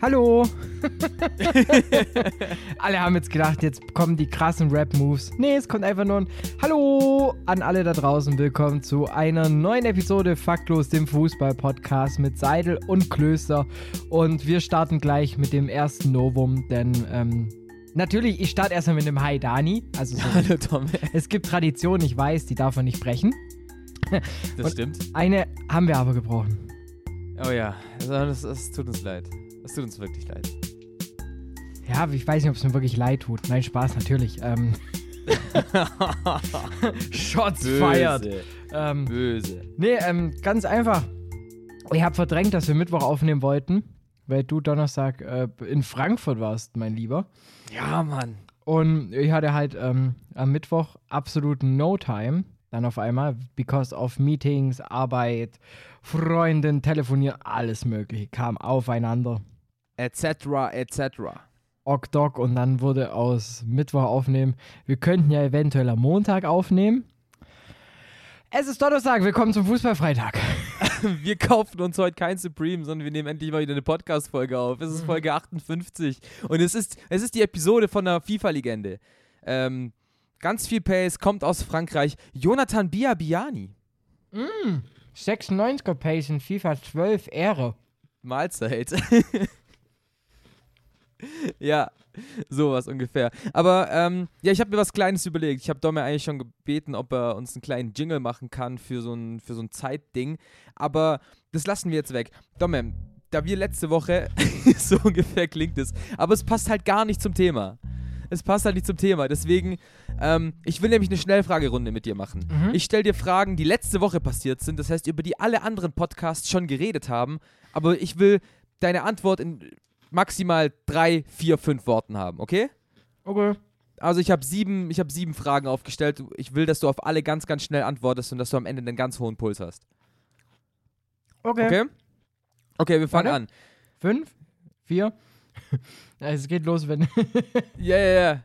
Hallo. alle haben jetzt gedacht, jetzt kommen die krassen Rap-Moves. Nee, es kommt einfach nur ein Hallo an alle da draußen. Willkommen zu einer neuen Episode Faktlos, dem Fußball-Podcast mit Seidel und Klöster. Und wir starten gleich mit dem ersten Novum, denn ähm, natürlich, ich starte erstmal mit dem Hi Dani. Also so, Hallo Tom. es gibt Traditionen, ich weiß, die darf man nicht brechen. Das Und stimmt. Eine haben wir aber gebrochen. Oh ja, das, das tut uns leid. Es tut uns wirklich leid. Ja, ich weiß nicht, ob es mir wirklich leid tut. Nein, Spaß, natürlich. Ähm, Shots feiert. Ähm, Böse. nee, ähm, ganz einfach. Ich habe verdrängt, dass wir Mittwoch aufnehmen wollten, weil du Donnerstag äh, in Frankfurt warst, mein Lieber. Ja, Mann. Und ich hatte halt ähm, am Mittwoch absolut no time. Dann auf einmal, because of Meetings, Arbeit, Freundin, Telefonieren, alles Mögliche kam aufeinander. Etc. etc. Ok-Doc und dann wurde aus Mittwoch aufnehmen. Wir könnten ja eventuell am Montag aufnehmen. Es ist Donnerstag, willkommen zum Fußballfreitag. Wir kaufen uns heute kein Supreme, sondern wir nehmen endlich mal wieder eine Podcast-Folge auf. Es ist Folge 58 und es ist, es ist die Episode von der FIFA-Legende. Ähm, ganz viel Pace, kommt aus Frankreich. Jonathan Biabiani. 96er Pace in FIFA 12 Ehre. Mahlzeit. ja, sowas ungefähr. Aber ähm, ja, ich habe mir was Kleines überlegt. Ich habe Dom ja eigentlich schon gebeten, ob er uns einen kleinen Jingle machen kann für so ein, für so ein Zeitding. Aber das lassen wir jetzt weg. Domme, da wir letzte Woche, so ungefähr klingt es, aber es passt halt gar nicht zum Thema. Es passt halt nicht zum Thema. Deswegen, ähm, ich will nämlich eine Schnellfragerunde mit dir machen. Ich stelle dir Fragen, die letzte Woche passiert sind, das heißt, über die alle anderen Podcasts schon geredet haben, aber ich will deine Antwort in maximal drei, vier, fünf Worten haben, okay? Okay. Also ich habe sieben, ich habe sieben Fragen aufgestellt. Ich will, dass du auf alle ganz, ganz schnell antwortest und dass du am Ende einen ganz hohen Puls hast. Okay. Okay? Okay, wir fangen Warte. an. Fünf, vier. Ja, es geht los, wenn. Ja, ja, ja.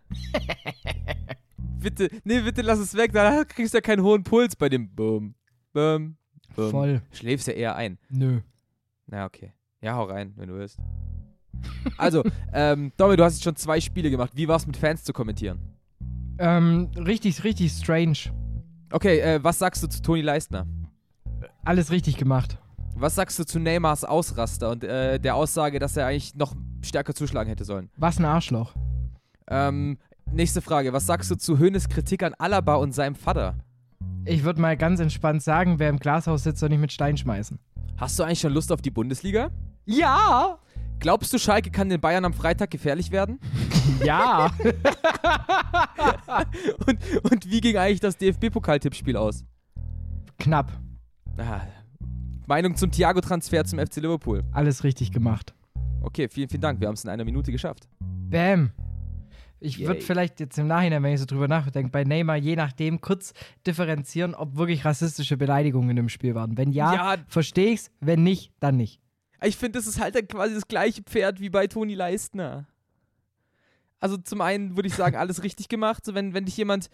bitte, nee, bitte lass es weg, da kriegst du ja keinen hohen Puls bei dem Bum, Bum, Bum. Voll. Schläfst ja eher ein. Nö. Na, okay. Ja, hau rein, wenn du willst. Also, ähm, Domi, du hast jetzt schon zwei Spiele gemacht. Wie war es mit Fans zu kommentieren? Ähm, richtig, richtig strange. Okay, äh, was sagst du zu Toni Leistner? Alles richtig gemacht. Was sagst du zu Neymars Ausraster und äh, der Aussage, dass er eigentlich noch stärker zuschlagen hätte sollen? Was ein Arschloch. Ähm, nächste Frage. Was sagst du zu Hönes Kritik an Alaba und seinem Vater? Ich würde mal ganz entspannt sagen, wer im Glashaus sitzt, soll nicht mit Stein schmeißen. Hast du eigentlich schon Lust auf die Bundesliga? Ja! Glaubst du, Schalke kann den Bayern am Freitag gefährlich werden? Ja! Und, und wie ging eigentlich das DFB-Pokaltippspiel aus? Knapp. Ah, Meinung zum Thiago-Transfer zum FC Liverpool. Alles richtig gemacht. Okay, vielen, vielen Dank. Wir haben es in einer Minute geschafft. Bam. Ich würde vielleicht jetzt im Nachhinein, wenn ich so drüber nachdenke, bei Neymar je nachdem kurz differenzieren, ob wirklich rassistische Beleidigungen im Spiel waren. Wenn ja, Ja. verstehe ich's. Wenn nicht, dann nicht. Ich finde, das ist halt dann quasi das gleiche Pferd wie bei Toni Leistner. Also zum einen würde ich sagen, alles richtig gemacht. So, wenn, wenn dich jemand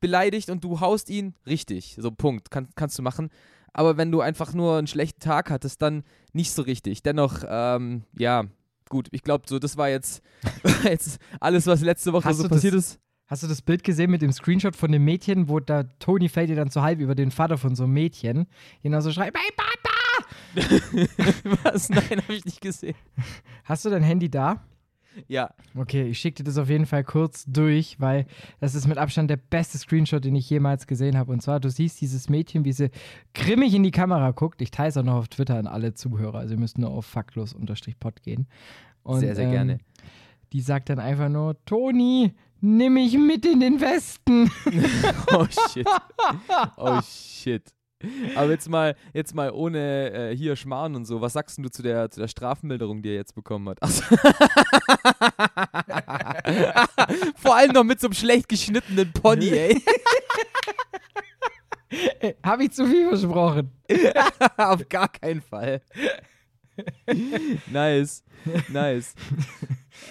beleidigt und du haust ihn, richtig. So, Punkt. Kann, kannst du machen. Aber wenn du einfach nur einen schlechten Tag hattest, dann nicht so richtig. Dennoch, ähm, ja, gut. Ich glaube, so, das war jetzt, jetzt alles, was letzte Woche Hast so du das- passiert ist. Hast du das Bild gesehen mit dem Screenshot von dem Mädchen, wo da Tony fällt ihr dann so halb über den Vater von so einem Mädchen, genau so schreit, mein Papa! was? Nein, habe ich nicht gesehen. Hast du dein Handy da? Ja. Okay, ich schicke dir das auf jeden Fall kurz durch, weil das ist mit Abstand der beste Screenshot, den ich jemals gesehen habe. Und zwar, du siehst dieses Mädchen, wie sie grimmig in die Kamera guckt. Ich teile es auch noch auf Twitter an alle Zuhörer. Also ihr müsst nur auf faktlos-pod gehen. Und, Sehr, sehr gerne. Die sagt dann einfach nur, Toni, nimm mich mit in den Westen. Oh shit. Oh shit. Aber jetzt mal, jetzt mal ohne äh, hier Schmarrn und so, was sagst du zu der, zu der Strafmilderung, die er jetzt bekommen hat? Ach so. Vor allem noch mit so einem schlecht geschnittenen Pony, ey. Habe ich zu viel versprochen? Auf gar keinen Fall. nice. Nice.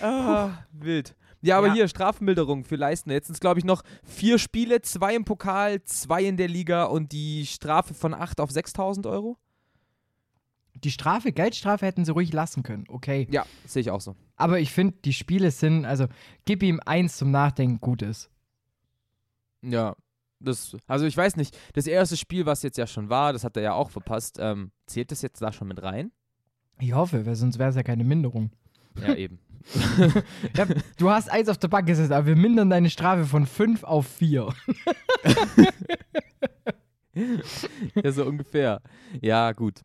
Ah, wild. Ja, aber Ja. hier, Strafmilderung für Leistner. Jetzt sind es, glaube ich, noch vier Spiele, zwei im Pokal, zwei in der Liga und die Strafe von 8 auf 6.000 Euro? Die Strafe, Geldstrafe hätten sie ruhig lassen können, okay. Ja, sehe ich auch so. Aber ich finde, die Spiele sind, also gib ihm eins zum Nachdenken, gut ist. Ja, das, also ich weiß nicht, das erste Spiel, was jetzt ja schon war, das hat er ja auch verpasst, ähm, zählt das jetzt da schon mit rein? Ich hoffe, weil sonst wäre es ja keine Minderung. Ja, eben. Ja, du hast eins auf der Bank gesetzt, aber wir mindern deine Strafe von fünf auf vier. ja, so ungefähr. Ja, gut.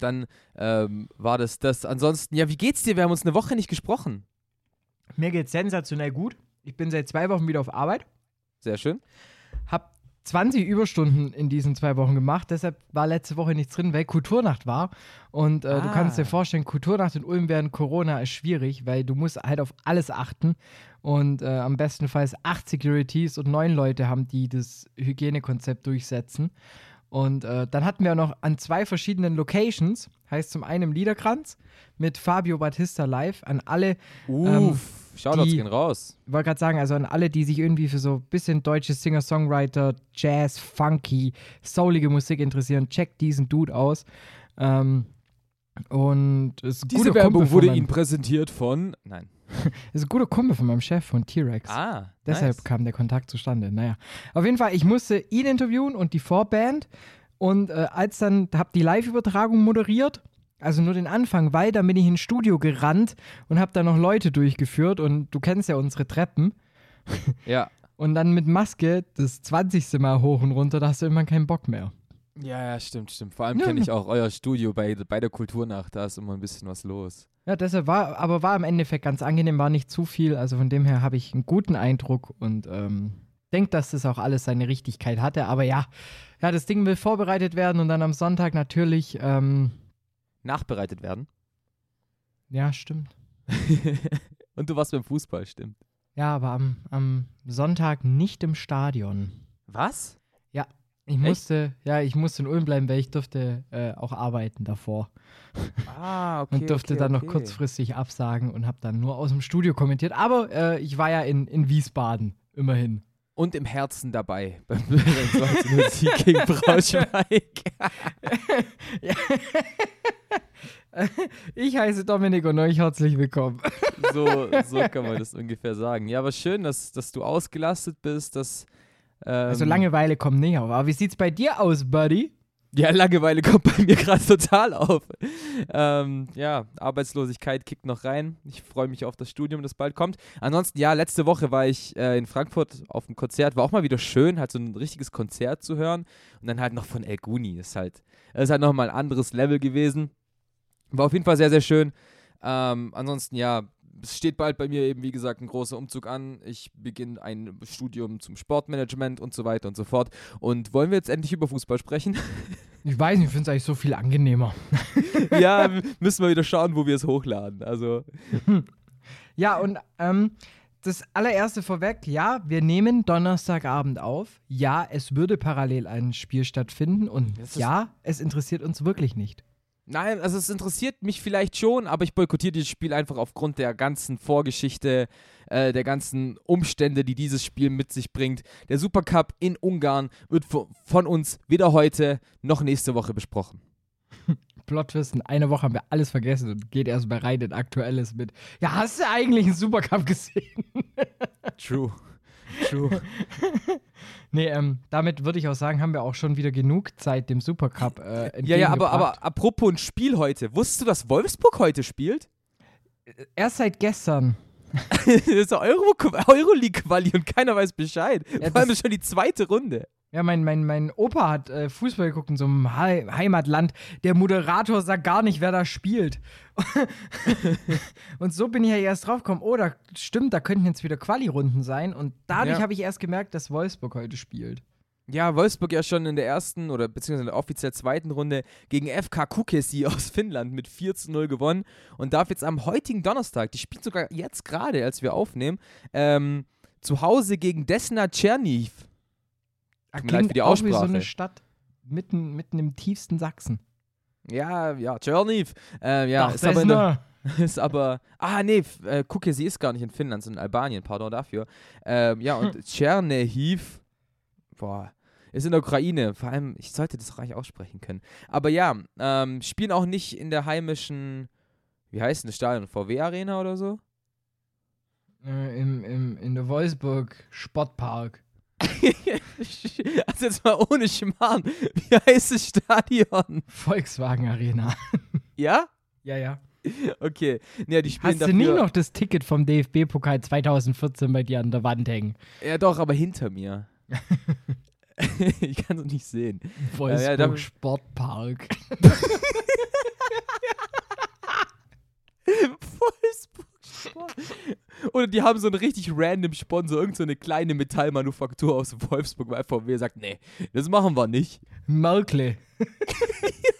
Dann ähm, war das das. Ansonsten, ja, wie geht's dir? Wir haben uns eine Woche nicht gesprochen. Mir geht's sensationell gut. Ich bin seit zwei Wochen wieder auf Arbeit. Sehr schön. Hab 20 Überstunden in diesen zwei Wochen gemacht. Deshalb war letzte Woche nichts drin, weil Kulturnacht war. Und äh, du kannst dir Ah. vorstellen, Kulturnacht in Ulm während Corona ist schwierig, weil du musst halt auf alles achten. Und äh, am bestenfalls acht Securities und neun Leute haben, die das Hygienekonzept durchsetzen. Und äh, dann hatten wir noch an zwei verschiedenen Locations, heißt zum einen Liederkranz mit Fabio Battista live, an alle Uff, Shoutouts die- gehen raus. wollte gerade sagen, also an alle, die sich irgendwie für so ein bisschen deutsche Singer-Songwriter, Jazz, Funky, soulige Musik interessieren, checkt diesen Dude aus. Ähm, und ist guter Kumpel von meinem, präsentiert von. Nein. ist ein guter Kumpel von meinem Chef von T-Rex. Ah, Deshalb nice. kam der Kontakt zustande. Naja, auf jeden Fall, ich musste ihn interviewen und die Vorband. Und äh, als dann, hab die Live-Übertragung moderiert, also nur den Anfang, weil dann bin ich ins Studio gerannt und hab da noch Leute durchgeführt. Und du kennst ja unsere Treppen. Ja. Und dann mit Maske das 20. Mal hoch und runter, da hast du irgendwann keinen Bock mehr. Ja, ja, stimmt, stimmt. Vor allem Ja, kenne ich auch euer Studio bei, bei der Kulturnacht. Da ist immer ein bisschen was los. Ja, deshalb war, aber war im Endeffekt ganz angenehm, war nicht zu viel. Also von dem her habe ich einen guten Eindruck und ähm, denke, dass das auch alles seine Richtigkeit hatte. Aber ja, ja, das Ding will vorbereitet werden und dann am Sonntag natürlich, ähm, Nachbereitet werden. ja, stimmt. Und du warst beim Fußball, stimmt. Ja, aber am, am Sonntag nicht im Stadion. Was? Ich musste, ja, ich musste in Ulm bleiben, weil ich durfte äh, auch arbeiten davor. Ah, okay. und durfte okay, dann noch okay. kurzfristig absagen und habe dann nur aus dem Studio kommentiert. Aber äh, ich war ja in, in Wiesbaden, immerhin. Und im Herzen dabei beim 2 Sieg gegen Braunschweig. Ich heiße Dominik und euch herzlich willkommen. so, so kann man das ungefähr sagen. Ja, aber schön, dass, dass du ausgelastet bist, dass. Ähm, Also Langeweile kommt nicht auf. Aber wie sieht's bei dir aus, Buddy? Ja, Langeweile kommt bei mir gerade total auf. Ähm, ja, Arbeitslosigkeit kickt noch rein. Ich freue mich auf das Studium, das bald kommt. Ansonsten, ja, letzte Woche war ich äh, in Frankfurt auf einem Konzert. War auch mal wieder schön, halt so ein richtiges Konzert zu hören. Und dann halt noch von El Guni. Ist halt, ist halt nochmal ein anderes Level gewesen. War auf jeden Fall sehr, sehr schön. Ähm, ansonsten, ja, es steht bald bei mir eben, wie gesagt, ein großer Umzug an. Ich beginne ein Studium zum Sportmanagement und so weiter und so fort. Und wollen wir jetzt endlich über Fußball sprechen? Ich weiß nicht, ich finde es eigentlich so viel angenehmer. ja, müssen wir wieder schauen, wo wir es hochladen. Also, Ja, und ähm, das allererste vorweg, ja, wir nehmen Donnerstagabend auf. Ja, es würde parallel ein Spiel stattfinden. Und ja, es interessiert uns wirklich nicht. Nein, also es interessiert mich vielleicht schon, aber ich boykottiere dieses Spiel einfach aufgrund der ganzen Vorgeschichte, äh, der ganzen Umstände, die dieses Spiel mit sich bringt. Der Supercup in Ungarn wird vo- von uns weder heute noch nächste Woche besprochen. Plotwist, in einer Woche haben wir alles vergessen und geht erst mal rein in Aktuelles mit. Ja, hast du eigentlich einen Supercup gesehen? True. True. nee, ähm, damit würde ich auch sagen, haben wir auch schon wieder genug Zeit dem Supercup äh, ja, ja, aber, aber apropos ein Spiel heute. Wusstest du, dass Wolfsburg heute spielt? Erst seit gestern. das ist Euro Euroleague-Quali und keiner weiß Bescheid. Ja, Vor allem das- ist schon die zweite Runde. Ja, mein, mein, mein Opa hat äh, Fußball geguckt in so einem Hei- Heimatland. Der Moderator sagt gar nicht, wer da spielt. und so bin ich ja erst drauf gekommen, oh, da stimmt, da könnten jetzt wieder Quali-Runden sein. Und dadurch Ja. habe ich erst gemerkt, dass Wolfsburg heute spielt. ja, Wolfsburg ja schon in der ersten oder beziehungsweise in der offiziell zweiten Runde gegen FK Kukesi aus Finnland mit 4 zu 0 gewonnen und darf jetzt am heutigen Donnerstag, die spielt sogar jetzt gerade, als wir aufnehmen, ähm, zu Hause gegen Desna Tscherniv. Tut mir leid für die auch wie so Aussprache. eine Stadt mitten, mitten im tiefsten Sachsen. Ja, ja, Tscherniv. Äh, ja, Ach, ist aber, Desna. ist aber. Ah, nee, äh, Kukesi ist gar nicht in Finnland, sondern in Albanien, pardon dafür. Ähm, ja, und Tschernihiv, boah, ist in der Ukraine. Vor allem, ich sollte das eigentlich aussprechen können. Aber ja, ähm, spielen auch nicht in der heimischen, wie heißt denn das Stadion? VW-Arena oder so? Äh, im, im, in der Wolfsburg Sportpark. also jetzt mal ohne Schmarrn. Wie heißt das Stadion? Volkswagen Arena. Ja? ja, ja. Okay. Ja, die spielen Hast du dafür. nie noch das Ticket vom DFB-Pokal 2014 bei dir an der Wand hängen? Ja, doch, aber hinter mir. ich kann es nicht sehen. Wolfsburg ja, da- Sportpark. Wolfsburg. Oder die haben so einen richtig random Sponsor, irgendeine so eine kleine Metallmanufaktur aus Wolfsburg, weil VW sagt, nee, das machen wir nicht. Merkle.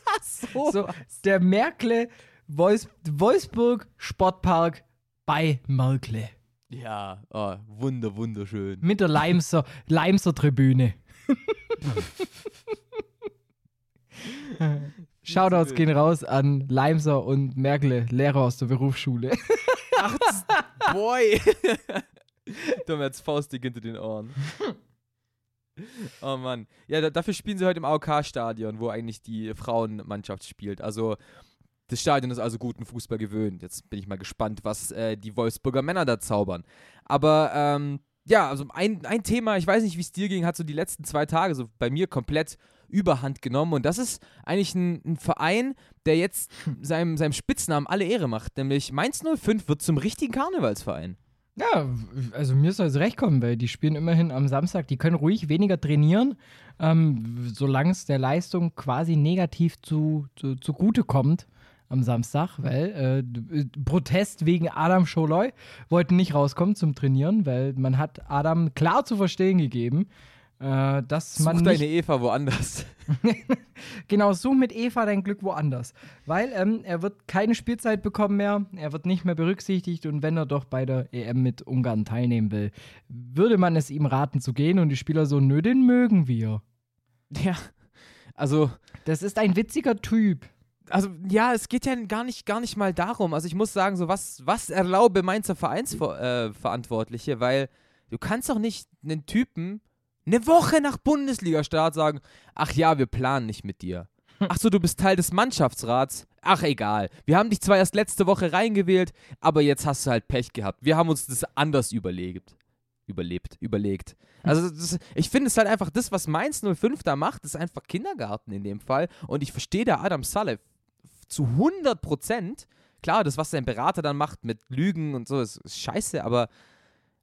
Ach so. So, der Merkle Wolfs Wolfsburg Sportpark bei Merkle. Ja, oh, wunder, wunderschön. Mit der Leimser, Leimser Tribüne. Shoutouts gehen raus an Leimser und Merkle, Lehrer aus der Berufsschule. Ach, boy. da jetzt faustig hinter den Ohren. Oh Mann. Ja, da, dafür spielen sie heute im AOK-Stadion, wo eigentlich die Frauenmannschaft spielt. Also, das Stadion ist also guten Fußball gewöhnt. Jetzt bin ich mal gespannt, was äh, die Wolfsburger Männer da zaubern. Aber, ähm, ja, also ein, ein Thema, ich weiß nicht, wie es dir ging, hat so die letzten zwei Tage so bei mir komplett überhand genommen. Und das ist eigentlich ein, ein Verein, der jetzt seinem, seinem Spitznamen alle Ehre macht. Nämlich Mainz 05 wird zum richtigen Karnevalsverein. Ja, also mir soll es recht kommen, weil die spielen immerhin am Samstag. Die können ruhig weniger trainieren, ähm, solange es der Leistung quasi negativ zu, zu, zugute kommt am Samstag, weil äh, äh, Protest wegen Adam Scholoi wollten nicht rauskommen zum Trainieren, weil man hat Adam klar zu verstehen gegeben, äh, dass man Such deine Eva woanders. Genau, such mit Eva dein Glück woanders. Weil ähm, er wird keine Spielzeit bekommen mehr, er wird nicht mehr berücksichtigt und wenn er doch bei der EM mit Ungarn teilnehmen will, würde man es ihm raten zu gehen und die Spieler so, nö, den mögen wir. Ja. Also, Das ist ein witziger Typ. Also ja, es geht ja gar nicht, gar nicht mal darum. Also ich muss sagen, so was, was erlaube Mainzer Vereinsverantwortliche, äh, weil du kannst doch nicht einen Typen eine Woche nach Bundesliga-Start sagen, ach ja, wir planen nicht mit dir. Ach so, du bist Teil des Mannschaftsrats. Ach egal. Wir haben dich zwar erst letzte Woche reingewählt, aber jetzt hast du halt Pech gehabt. Wir haben uns das anders überlegt. Überlebt, überlegt. Also das, ich finde es halt einfach, das, was Mainz 05 da macht, ist einfach Kindergarten in dem Fall. Und ich verstehe da Adam Saleh zu 100 Prozent. Klar, das, was sein Berater dann macht mit Lügen und so, ist, ist scheiße, aber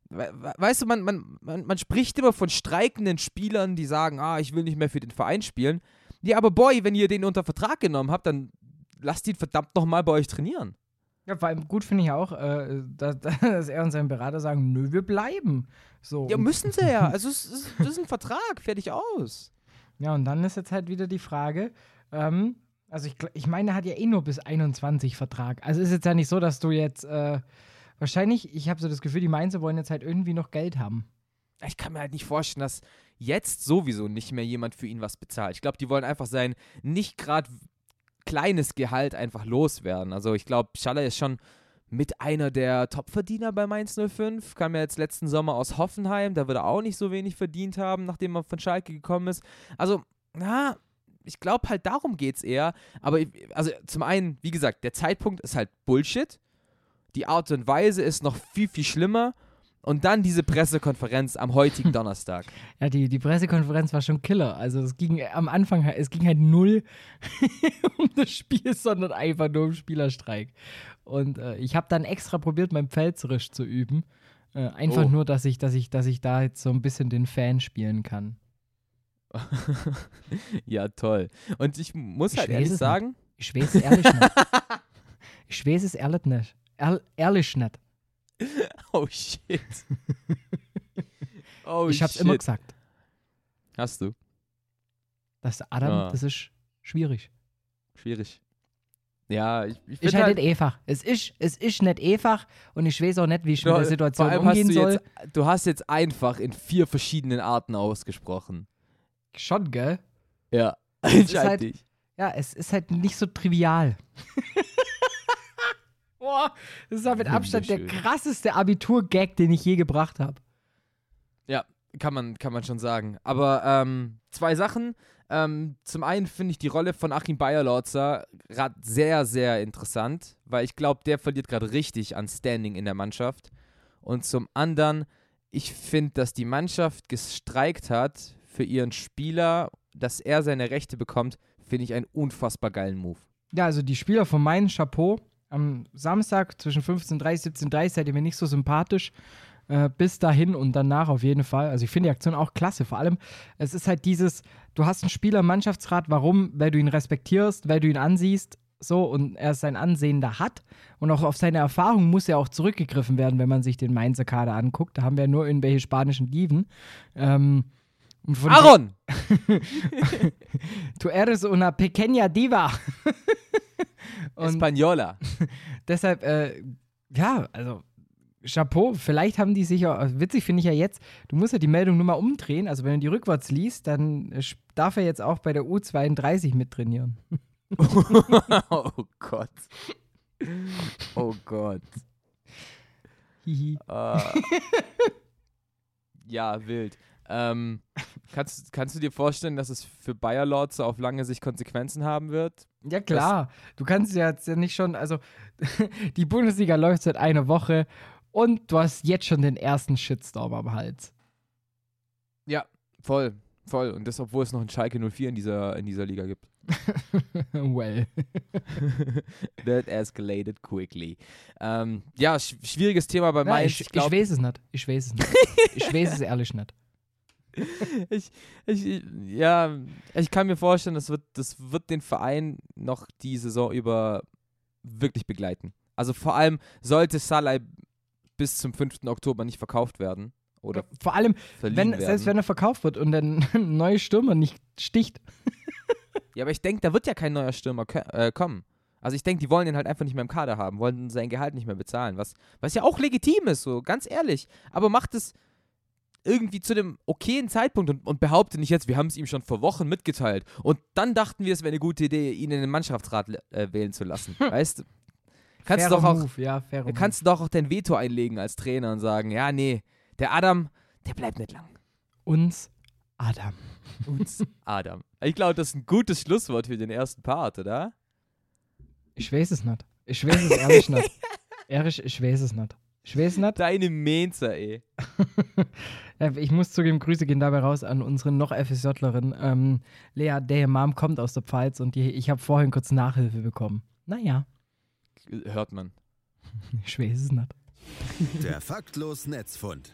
we we- weißt du, man, man, man, man spricht immer von streikenden Spielern, die sagen, ah, ich will nicht mehr für den Verein spielen. Ja, aber Boy, wenn ihr den unter Vertrag genommen habt, dann lasst ihn verdammt nochmal bei euch trainieren. Ja, vor allem gut finde ich auch, äh, dass, dass er und sein Berater sagen, nö, wir bleiben. So. Ja, müssen sie ja. Also, es ist, das ist ein Vertrag, fertig aus. Ja, und dann ist jetzt halt wieder die Frage, ähm, also ich, ich meine, er hat ja eh nur bis 21 Vertrag. Also ist jetzt ja nicht so, dass du jetzt, äh, wahrscheinlich, ich habe so das Gefühl, die Mainzer wollen jetzt halt irgendwie noch Geld haben. Ich kann mir halt nicht vorstellen, dass jetzt sowieso nicht mehr jemand für ihn was bezahlt. Ich glaube, die wollen einfach sein nicht gerade kleines Gehalt einfach loswerden. Also ich glaube, Schaller ist schon mit einer der Topverdiener bei Mainz 05. Kam ja jetzt letzten Sommer aus Hoffenheim. Da wird er auch nicht so wenig verdient haben, nachdem er von Schalke gekommen ist. Also, na, ich glaube halt darum geht es eher. Aber ich- also zum einen, wie gesagt, der Zeitpunkt ist halt Bullshit. Die Art und Weise ist noch viel, viel schlimmer. Und dann diese Pressekonferenz am heutigen Donnerstag. Ja, die, die Pressekonferenz war schon Killer. Also es ging am Anfang, es ging halt null um das Spiel, sondern einfach nur um Spielerstreik. Und äh, ich habe dann extra probiert, mein Pfälzerisch zu üben. Äh, einfach Oh. nur, dass ich, dass ich, dass ich da jetzt so ein bisschen den Fan spielen kann. ja, toll. Und ich muss Ich halt ehrlich sagen, Ich weiß es ehrlich nicht. Ich weiß es ehrlich nicht. Ehr, ehrlich nicht. oh shit. oh ich hab's shit. immer gesagt. Hast du? Das Adam, Ah. das ist schwierig. Schwierig. Ja, ich, ich Ist find halt nicht einfach. Es ist, es ist nicht einfach und ich weiß auch nicht, wie ich mit der Situation vor allem hast umgehen du soll. Jetzt, du hast jetzt einfach in vier verschiedenen Arten ausgesprochen. Schon, gell? Ja. Entscheid halt-. Ja, es ist halt nicht so trivial. Boah, das ist ja mit Abstand der krasseste Abitur-Gag, den ich je gebracht habe. Ja, kann man, kann man schon sagen. Aber ähm, zwei Sachen. Ähm, zum einen finde ich die Rolle von Achim Bayerlorzer gerade sehr, sehr interessant, weil ich glaube, der verliert gerade richtig an Standing in der Mannschaft. Und zum anderen, ich finde, dass die Mannschaft gestreikt hat für ihren Spieler, dass er seine Rechte bekommt, finde ich einen unfassbar geilen Move. Ja, also die Spieler von meinem Chapeau am Samstag zwischen 15.30 und 17.30 seid ihr mir nicht so sympathisch. Äh, bis dahin und danach auf jeden Fall. Also ich finde die Aktion auch klasse. Vor allem, es ist halt dieses, du hast einen Spieler Mannschaftsrat, warum? Weil du ihn respektierst, weil du ihn ansiehst, so und er sein Ansehen da hat. Und auch auf seine Erfahrung muss ja auch zurückgegriffen werden, wenn man sich den Mainzer Kader anguckt. Da haben wir ja nur irgendwelche spanischen Diven. Ähm, Aaron! Tu eres una pequeña diva. Española. deshalb, äh, ja, also Chapeau, vielleicht haben die sich auch, also witzig finde ich ja jetzt, du musst ja die Meldung nur mal umdrehen, also wenn du die rückwärts liest, dann äh, darf er jetzt auch bei der U32 mittrainieren. oh Gott. Oh Gott. Hihi. Äh, ja, wild. Ähm, kannst, kannst du dir vorstellen, dass es für Bayer Lords auf lange Sicht Konsequenzen haben wird? Ja klar, du kannst ja jetzt ja nicht schon, also die Bundesliga läuft seit einer Woche und du hast jetzt schon den ersten Shitstorm am Hals. Ja, voll, voll. Und das, obwohl es noch einen Schalke 04 in dieser, in dieser Liga gibt. well. That escalated quickly. Ähm, ja, sch schwieriges Thema bei Mainz. ich, ich, glaub- weiß es nicht. Ich weiß es nicht. ich weiß es ehrlich nicht. Ich, ich, ja, ich kann mir vorstellen, das wird, das wird den Verein noch die Saison über wirklich begleiten. Also vor allem sollte Salai bis zum 5. Oktober nicht verkauft werden oder Vor allem, wenn, werden. selbst wenn er verkauft wird und dann ein neuer Stürmer nicht sticht. ja, aber ich denke, da wird ja kein neuer Stürmer äh, kommen. Also ich denke, die wollen ihn halt einfach nicht mehr im Kader haben, wollen sein Gehalt nicht mehr bezahlen, was, was ja auch legitim ist, so ganz ehrlich. Aber macht es irgendwie zu dem okayen Zeitpunkt und, und behaupte nicht jetzt, wir haben es ihm schon vor Wochen mitgeteilt. Und dann dachten wir, es wäre eine gute Idee, ihn in den Mannschaftsrat äh, wählen zu lassen. weißt du? Kannst du Fairer doch auch, Move, ja, fairer Move. kannst du doch auch dein Veto einlegen als Trainer und sagen, ja, nee, der Adam, der bleibt nicht lang. uns Adam. Uns Adam. Ich glaube, das ist ein gutes Schlusswort für den ersten Part, oder? Ich weiß es nicht. Ich weiß es ehrlich nicht. Ehrlich, ich weiß es nicht. Ich weiß es nicht. Deine Menzer, ey. Ich muss zugeben, Grüße gehen dabei raus an unsere noch FSJlerin. Ähm, Lea, der Mom kommt aus der Pfalz und die, ich habe vorhin kurz Nachhilfe bekommen. Naja, Hört man. ich weiß es nicht. Der faktlos Netzfund.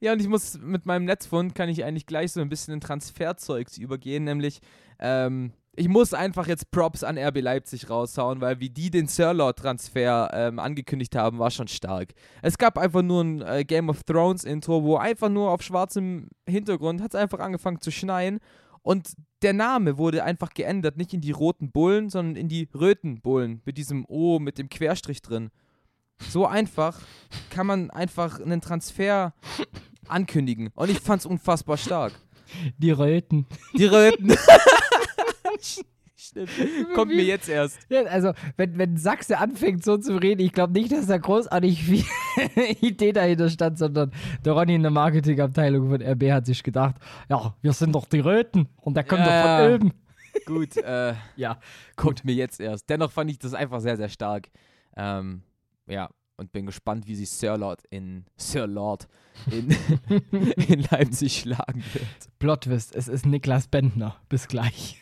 Ja, und ich muss mit meinem Netzfund kann ich eigentlich gleich so ein bisschen in Transferzeugs übergehen, nämlich ähm, ich muss einfach jetzt Props an RB Leipzig raushauen, weil wie die den Sirlot-Transfer ähm, angekündigt haben, war schon stark. Es gab einfach nur ein äh, Game of Thrones Intro, wo einfach nur auf schwarzem Hintergrund hat es einfach angefangen zu schneien und der Name wurde einfach geändert, nicht in die roten Bullen, sondern in die Rötenbullen mit diesem O mit dem Querstrich drin. So einfach kann man einfach einen Transfer ankündigen. Und ich fand's unfassbar stark. Die Röten. Die Röten. Stimmt. Kommt mir jetzt erst. Also, wenn, wenn Sachse anfängt so zu reden, ich glaube nicht, dass da großartig viel Idee dahinter stand, sondern der Ronny in der Marketingabteilung von RB hat sich gedacht, ja, wir sind doch die Röten und der kommt Ja, doch von oben. Gut, äh, Ja, kommt mir jetzt erst. Dennoch fand ich das einfach sehr, sehr stark. Ähm, ja, und bin gespannt, wie sich Sir Lord in Sir Lord in, in Leipzig schlagen wird. Plotwist, es ist Niklas Bentner. Bis gleich.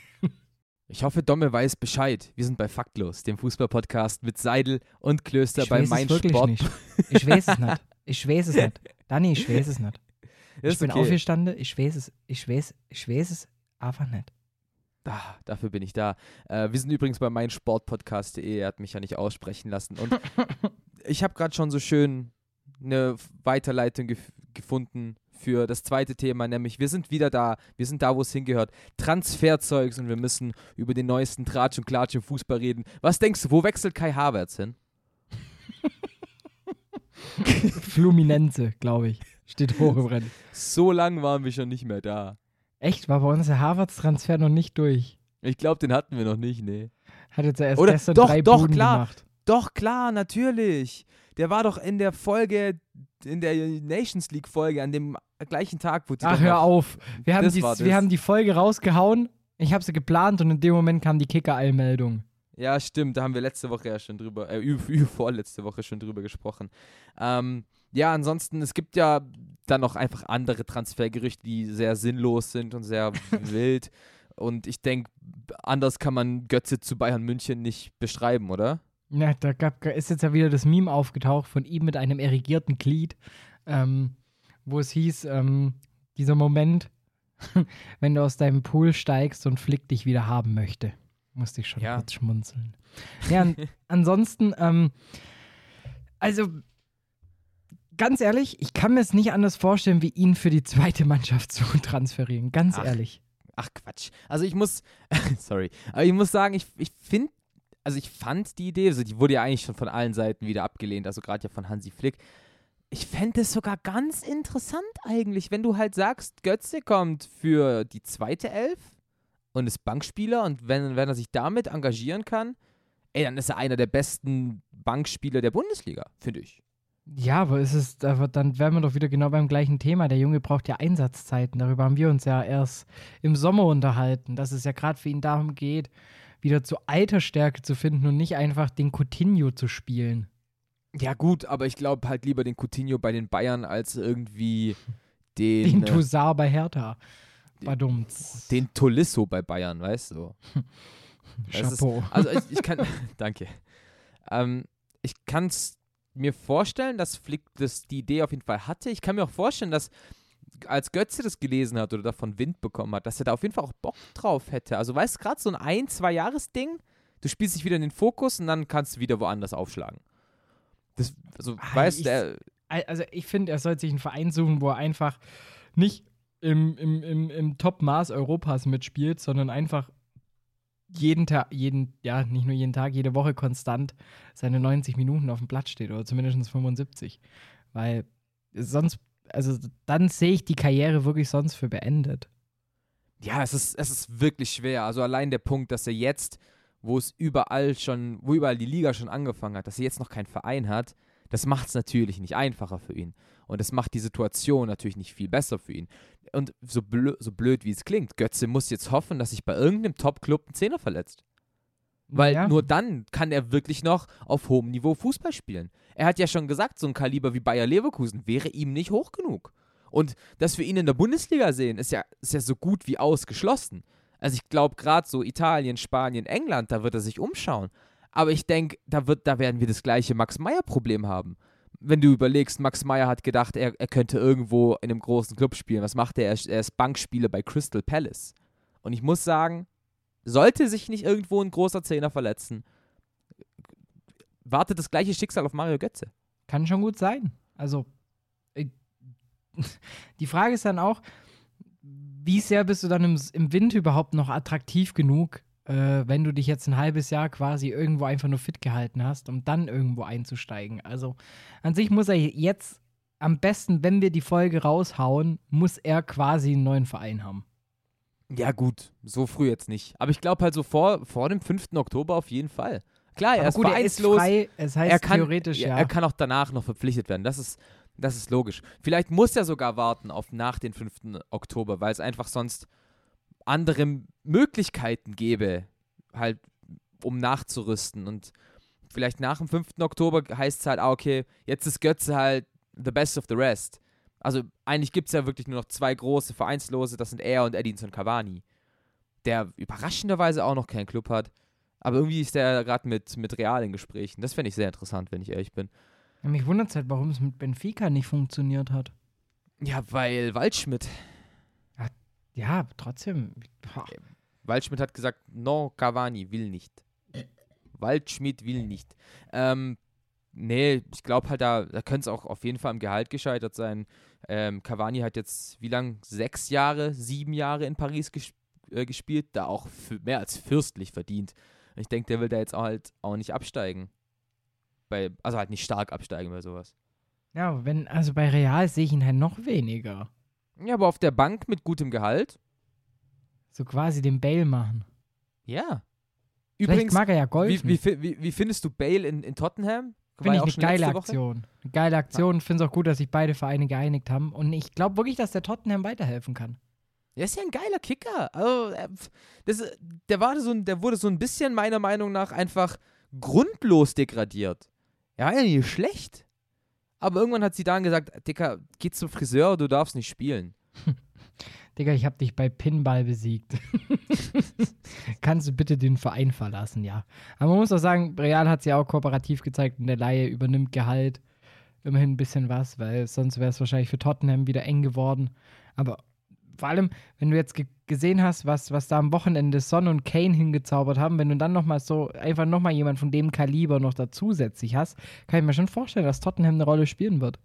Ich hoffe, Domme weiß Bescheid. Wir sind bei Faktlos, dem Fußballpodcast mit Seidel und Klöster bei weiß Mein Sport. nicht. Ich weiß es nicht. Ich weiß es nicht. Dani, ich weiß es nicht. Das Ich bin okay. aufgestanden, ich weiß es, ich weiß, ich weiß es einfach nicht. Ah, dafür bin ich da. Äh, wir sind übrigens bei meinsportpodcast.de. Er hat mich ja nicht aussprechen lassen. Und ich habe gerade schon so schön eine Weiterleitung gef gefunden für das zweite Thema, nämlich wir sind wieder da, wir sind da, wo es hingehört. Transferzeugs und wir müssen über den neuesten Tratsch und Klatsch im Fußball reden. Was denkst du, wo wechselt Kai Havertz hin? Fluminense, glaube ich. Steht hoch im Rennen. So lang waren wir schon nicht mehr da. Echt? War bei uns der Harvards-Transfer noch nicht durch? Ich glaube, den hatten wir noch nicht, nee. Hat jetzt erst Oder- gestern doch, drei doch, Buden klar. gemacht. Doch, klar, natürlich. Der war doch in der Folge, in der Nations League-Folge, an dem gleichen Tag, wo die Ach, hör auf. Wir haben, die, wir haben die Folge rausgehauen. Ich habe sie geplant und in dem Moment kam die Kicker-Eilmeldung. Ja, stimmt, da haben wir letzte Woche ja schon drüber, äh, vorletzte Woche schon drüber gesprochen. Ähm, ja, ansonsten, es gibt ja dann noch einfach andere Transfergerüchte, die sehr sinnlos sind und sehr wild. Und ich denke, anders kann man Götze zu Bayern München nicht beschreiben, oder? Ja, da gab, ist jetzt ja wieder das Meme aufgetaucht von ihm mit einem erigierten Glied, ähm, wo es hieß, ähm, dieser Moment, wenn du aus deinem Pool steigst und Flick dich wieder haben möchte. Musste ich schon Ja. kurz schmunzeln. Ja, an, ansonsten, ähm, also ganz ehrlich, ich kann mir es nicht anders vorstellen, wie ihn für die zweite Mannschaft zu transferieren. Ganz Ach. ehrlich. Ach Quatsch. Also ich muss, sorry, aber ich muss sagen, ich, ich finde, also ich fand die Idee, also die wurde ja eigentlich schon von allen Seiten wieder abgelehnt, also gerade ja von Hansi Flick. Ich fände es sogar ganz interessant eigentlich, wenn du halt sagst, Götze kommt für die zweite Elf und ist Bankspieler und wenn, wenn er sich damit engagieren kann, ey, dann ist er einer der besten Bankspieler der Bundesliga, finde ich. Ja, aber ist es, aber dann wären wir doch wieder genau beim gleichen Thema. Der Junge braucht ja Einsatzzeiten. Darüber haben wir uns ja erst im Sommer unterhalten, dass es ja gerade für ihn darum geht, wieder zu Altersstärke zu finden und nicht einfach den Coutinho zu spielen. Ja gut, aber ich glaube halt lieber den Coutinho bei den Bayern als irgendwie den, Den äh, Toussaint bei Hertha. Badumts. den Tolisso bei Bayern, weißt du? Das ist- Chapeau. Also ich, ich kann, danke. Ähm, ich kann es mir vorstellen, dass Flick das, die Idee auf jeden Fall hatte. Ich kann mir auch vorstellen, dass als Götze das gelesen hat oder davon Wind bekommen hat, dass er da auf jeden Fall auch Bock drauf hätte. Also weißt du, gerade so ein ein, zwei Jahres-Ding, du spielst dich wieder in den Fokus und dann kannst du wieder woanders aufschlagen. Das, also, Ah, weißt ich- du, Al- Also ich finde, er sollte sich einen Verein suchen, wo er einfach nicht im, im, im, im Top-Maß Europas mitspielt, sondern einfach jeden Tag, jeden, ja, nicht nur jeden Tag, jede Woche konstant seine 90 Minuten auf dem Platz steht oder zumindest 75. Weil sonst, also dann sehe ich die Karriere wirklich sonst für beendet. Ja, es ist, es ist wirklich schwer. Also allein der Punkt, dass er jetzt, wo es überall schon, wo überall die Liga schon angefangen hat, dass er jetzt noch keinen Verein hat, das macht es natürlich nicht einfacher für ihn. Und das macht die Situation natürlich nicht viel besser für ihn. Und so, blö so blöd wie es klingt, Götze muss jetzt hoffen, dass sich bei irgendeinem Top-Club ein Zehner verletzt. Weil Ja. nur dann kann er wirklich noch auf hohem Niveau Fußball spielen. Er hat ja schon gesagt, so ein Kaliber wie Bayer Leverkusen wäre ihm nicht hoch genug. Und dass wir ihn in der Bundesliga sehen, ist ja, ist ja so gut wie ausgeschlossen. Also ich glaube gerade so Italien, Spanien, England, da wird er sich umschauen. Aber ich denke, da, wird, da werden wir das gleiche Max-Meyer-Problem haben. Wenn du überlegst, Max Meyer hat gedacht, er, er könnte irgendwo in einem großen Club spielen. Was macht er? Er Er ist Bankspieler bei Crystal Palace. Und ich muss sagen, sollte sich nicht irgendwo ein großer Zehner verletzen, wartet das gleiche Schicksal auf Mario Götze. Kann schon gut sein. Also, äh, die Frage ist dann auch, wie sehr bist du dann im, im Winter überhaupt noch attraktiv genug, äh, wenn du dich jetzt ein halbes Jahr quasi irgendwo einfach nur fit gehalten hast, um dann irgendwo einzusteigen. Also, an sich muss er jetzt am besten, wenn wir die Folge raushauen, muss er quasi einen neuen Verein haben. Ja, gut, so früh jetzt nicht. Aber ich glaube halt so vor, vor dem 5. Oktober auf jeden Fall. Klar, er Aber ist gut, er ist vereinslos. frei, es heißt er kann, theoretisch ja. Er kann auch danach noch verpflichtet werden. Das ist, das ist logisch. Vielleicht muss er sogar warten auf nach den 5. Oktober, weil es einfach sonst andere Möglichkeiten gäbe, halt, um nachzurüsten. Und vielleicht nach dem 5. Oktober heißt es halt, ah, okay, jetzt ist Götze halt the best of the rest. Also eigentlich gibt es ja wirklich nur noch zwei große Vereinslose, das sind er und Edinson Cavani, der überraschenderweise auch noch keinen Club hat. Aber irgendwie ist der gerade mit, mit Real in Gesprächen. Das fände ich sehr interessant, wenn ich ehrlich bin. Ja, Mich wundert es halt, warum es mit Benfica nicht funktioniert hat. Ja, weil Waldschmidt. Ja, aber trotzdem. boah. Waldschmidt hat gesagt, no, Cavani will nicht. Waldschmidt will nicht. Ähm, nee, ich glaube halt, da, da könnte es auch auf jeden Fall am Gehalt gescheitert sein. Ähm, Cavani hat jetzt, wie lang? Sechs Jahre, sieben Jahre in Paris ges äh, gespielt, da auch mehr als fürstlich verdient. Ich denke, der will da jetzt auch halt auch nicht absteigen. Bei, also halt nicht stark absteigen bei sowas. Ja, wenn, also bei Real sehe ich ihn halt noch weniger. Ja, aber auf der Bank mit gutem Gehalt? So quasi den Bale machen. Ja. Übrigens, Vielleicht mag er ja golfen. Wie, wie, wie, wie findest du Bale in, in Tottenham? Finde ich eine geile Aktion. Eine geile Aktion. Ja. Finde es auch gut, dass sich beide Vereine geeinigt haben. Und ich glaube wirklich, dass der Tottenham weiterhelfen kann. Er ist ja ein geiler Kicker. Also, das, der, war so, der wurde so ein bisschen meiner Meinung nach einfach grundlos degradiert. Er war ja nicht schlecht. Aber irgendwann hat sie dann gesagt, Dicker, geh zum Friseur, du darfst nicht spielen. Digga, ich hab dich bei Pinball besiegt. Kannst du bitte den Verein verlassen, ja. Aber man muss auch sagen, Real hat es ja auch kooperativ gezeigt und der Laie übernimmt Gehalt. Immerhin ein bisschen was, weil sonst wäre es wahrscheinlich für Tottenham wieder eng geworden. Aber vor allem, wenn du jetzt gesehen hast, was, was da am Wochenende Son und Kane hingezaubert haben, wenn du dann nochmal so einfach nochmal jemand von dem Kaliber noch dazusätzlich hast, kann ich mir schon vorstellen, dass Tottenham eine Rolle spielen wird.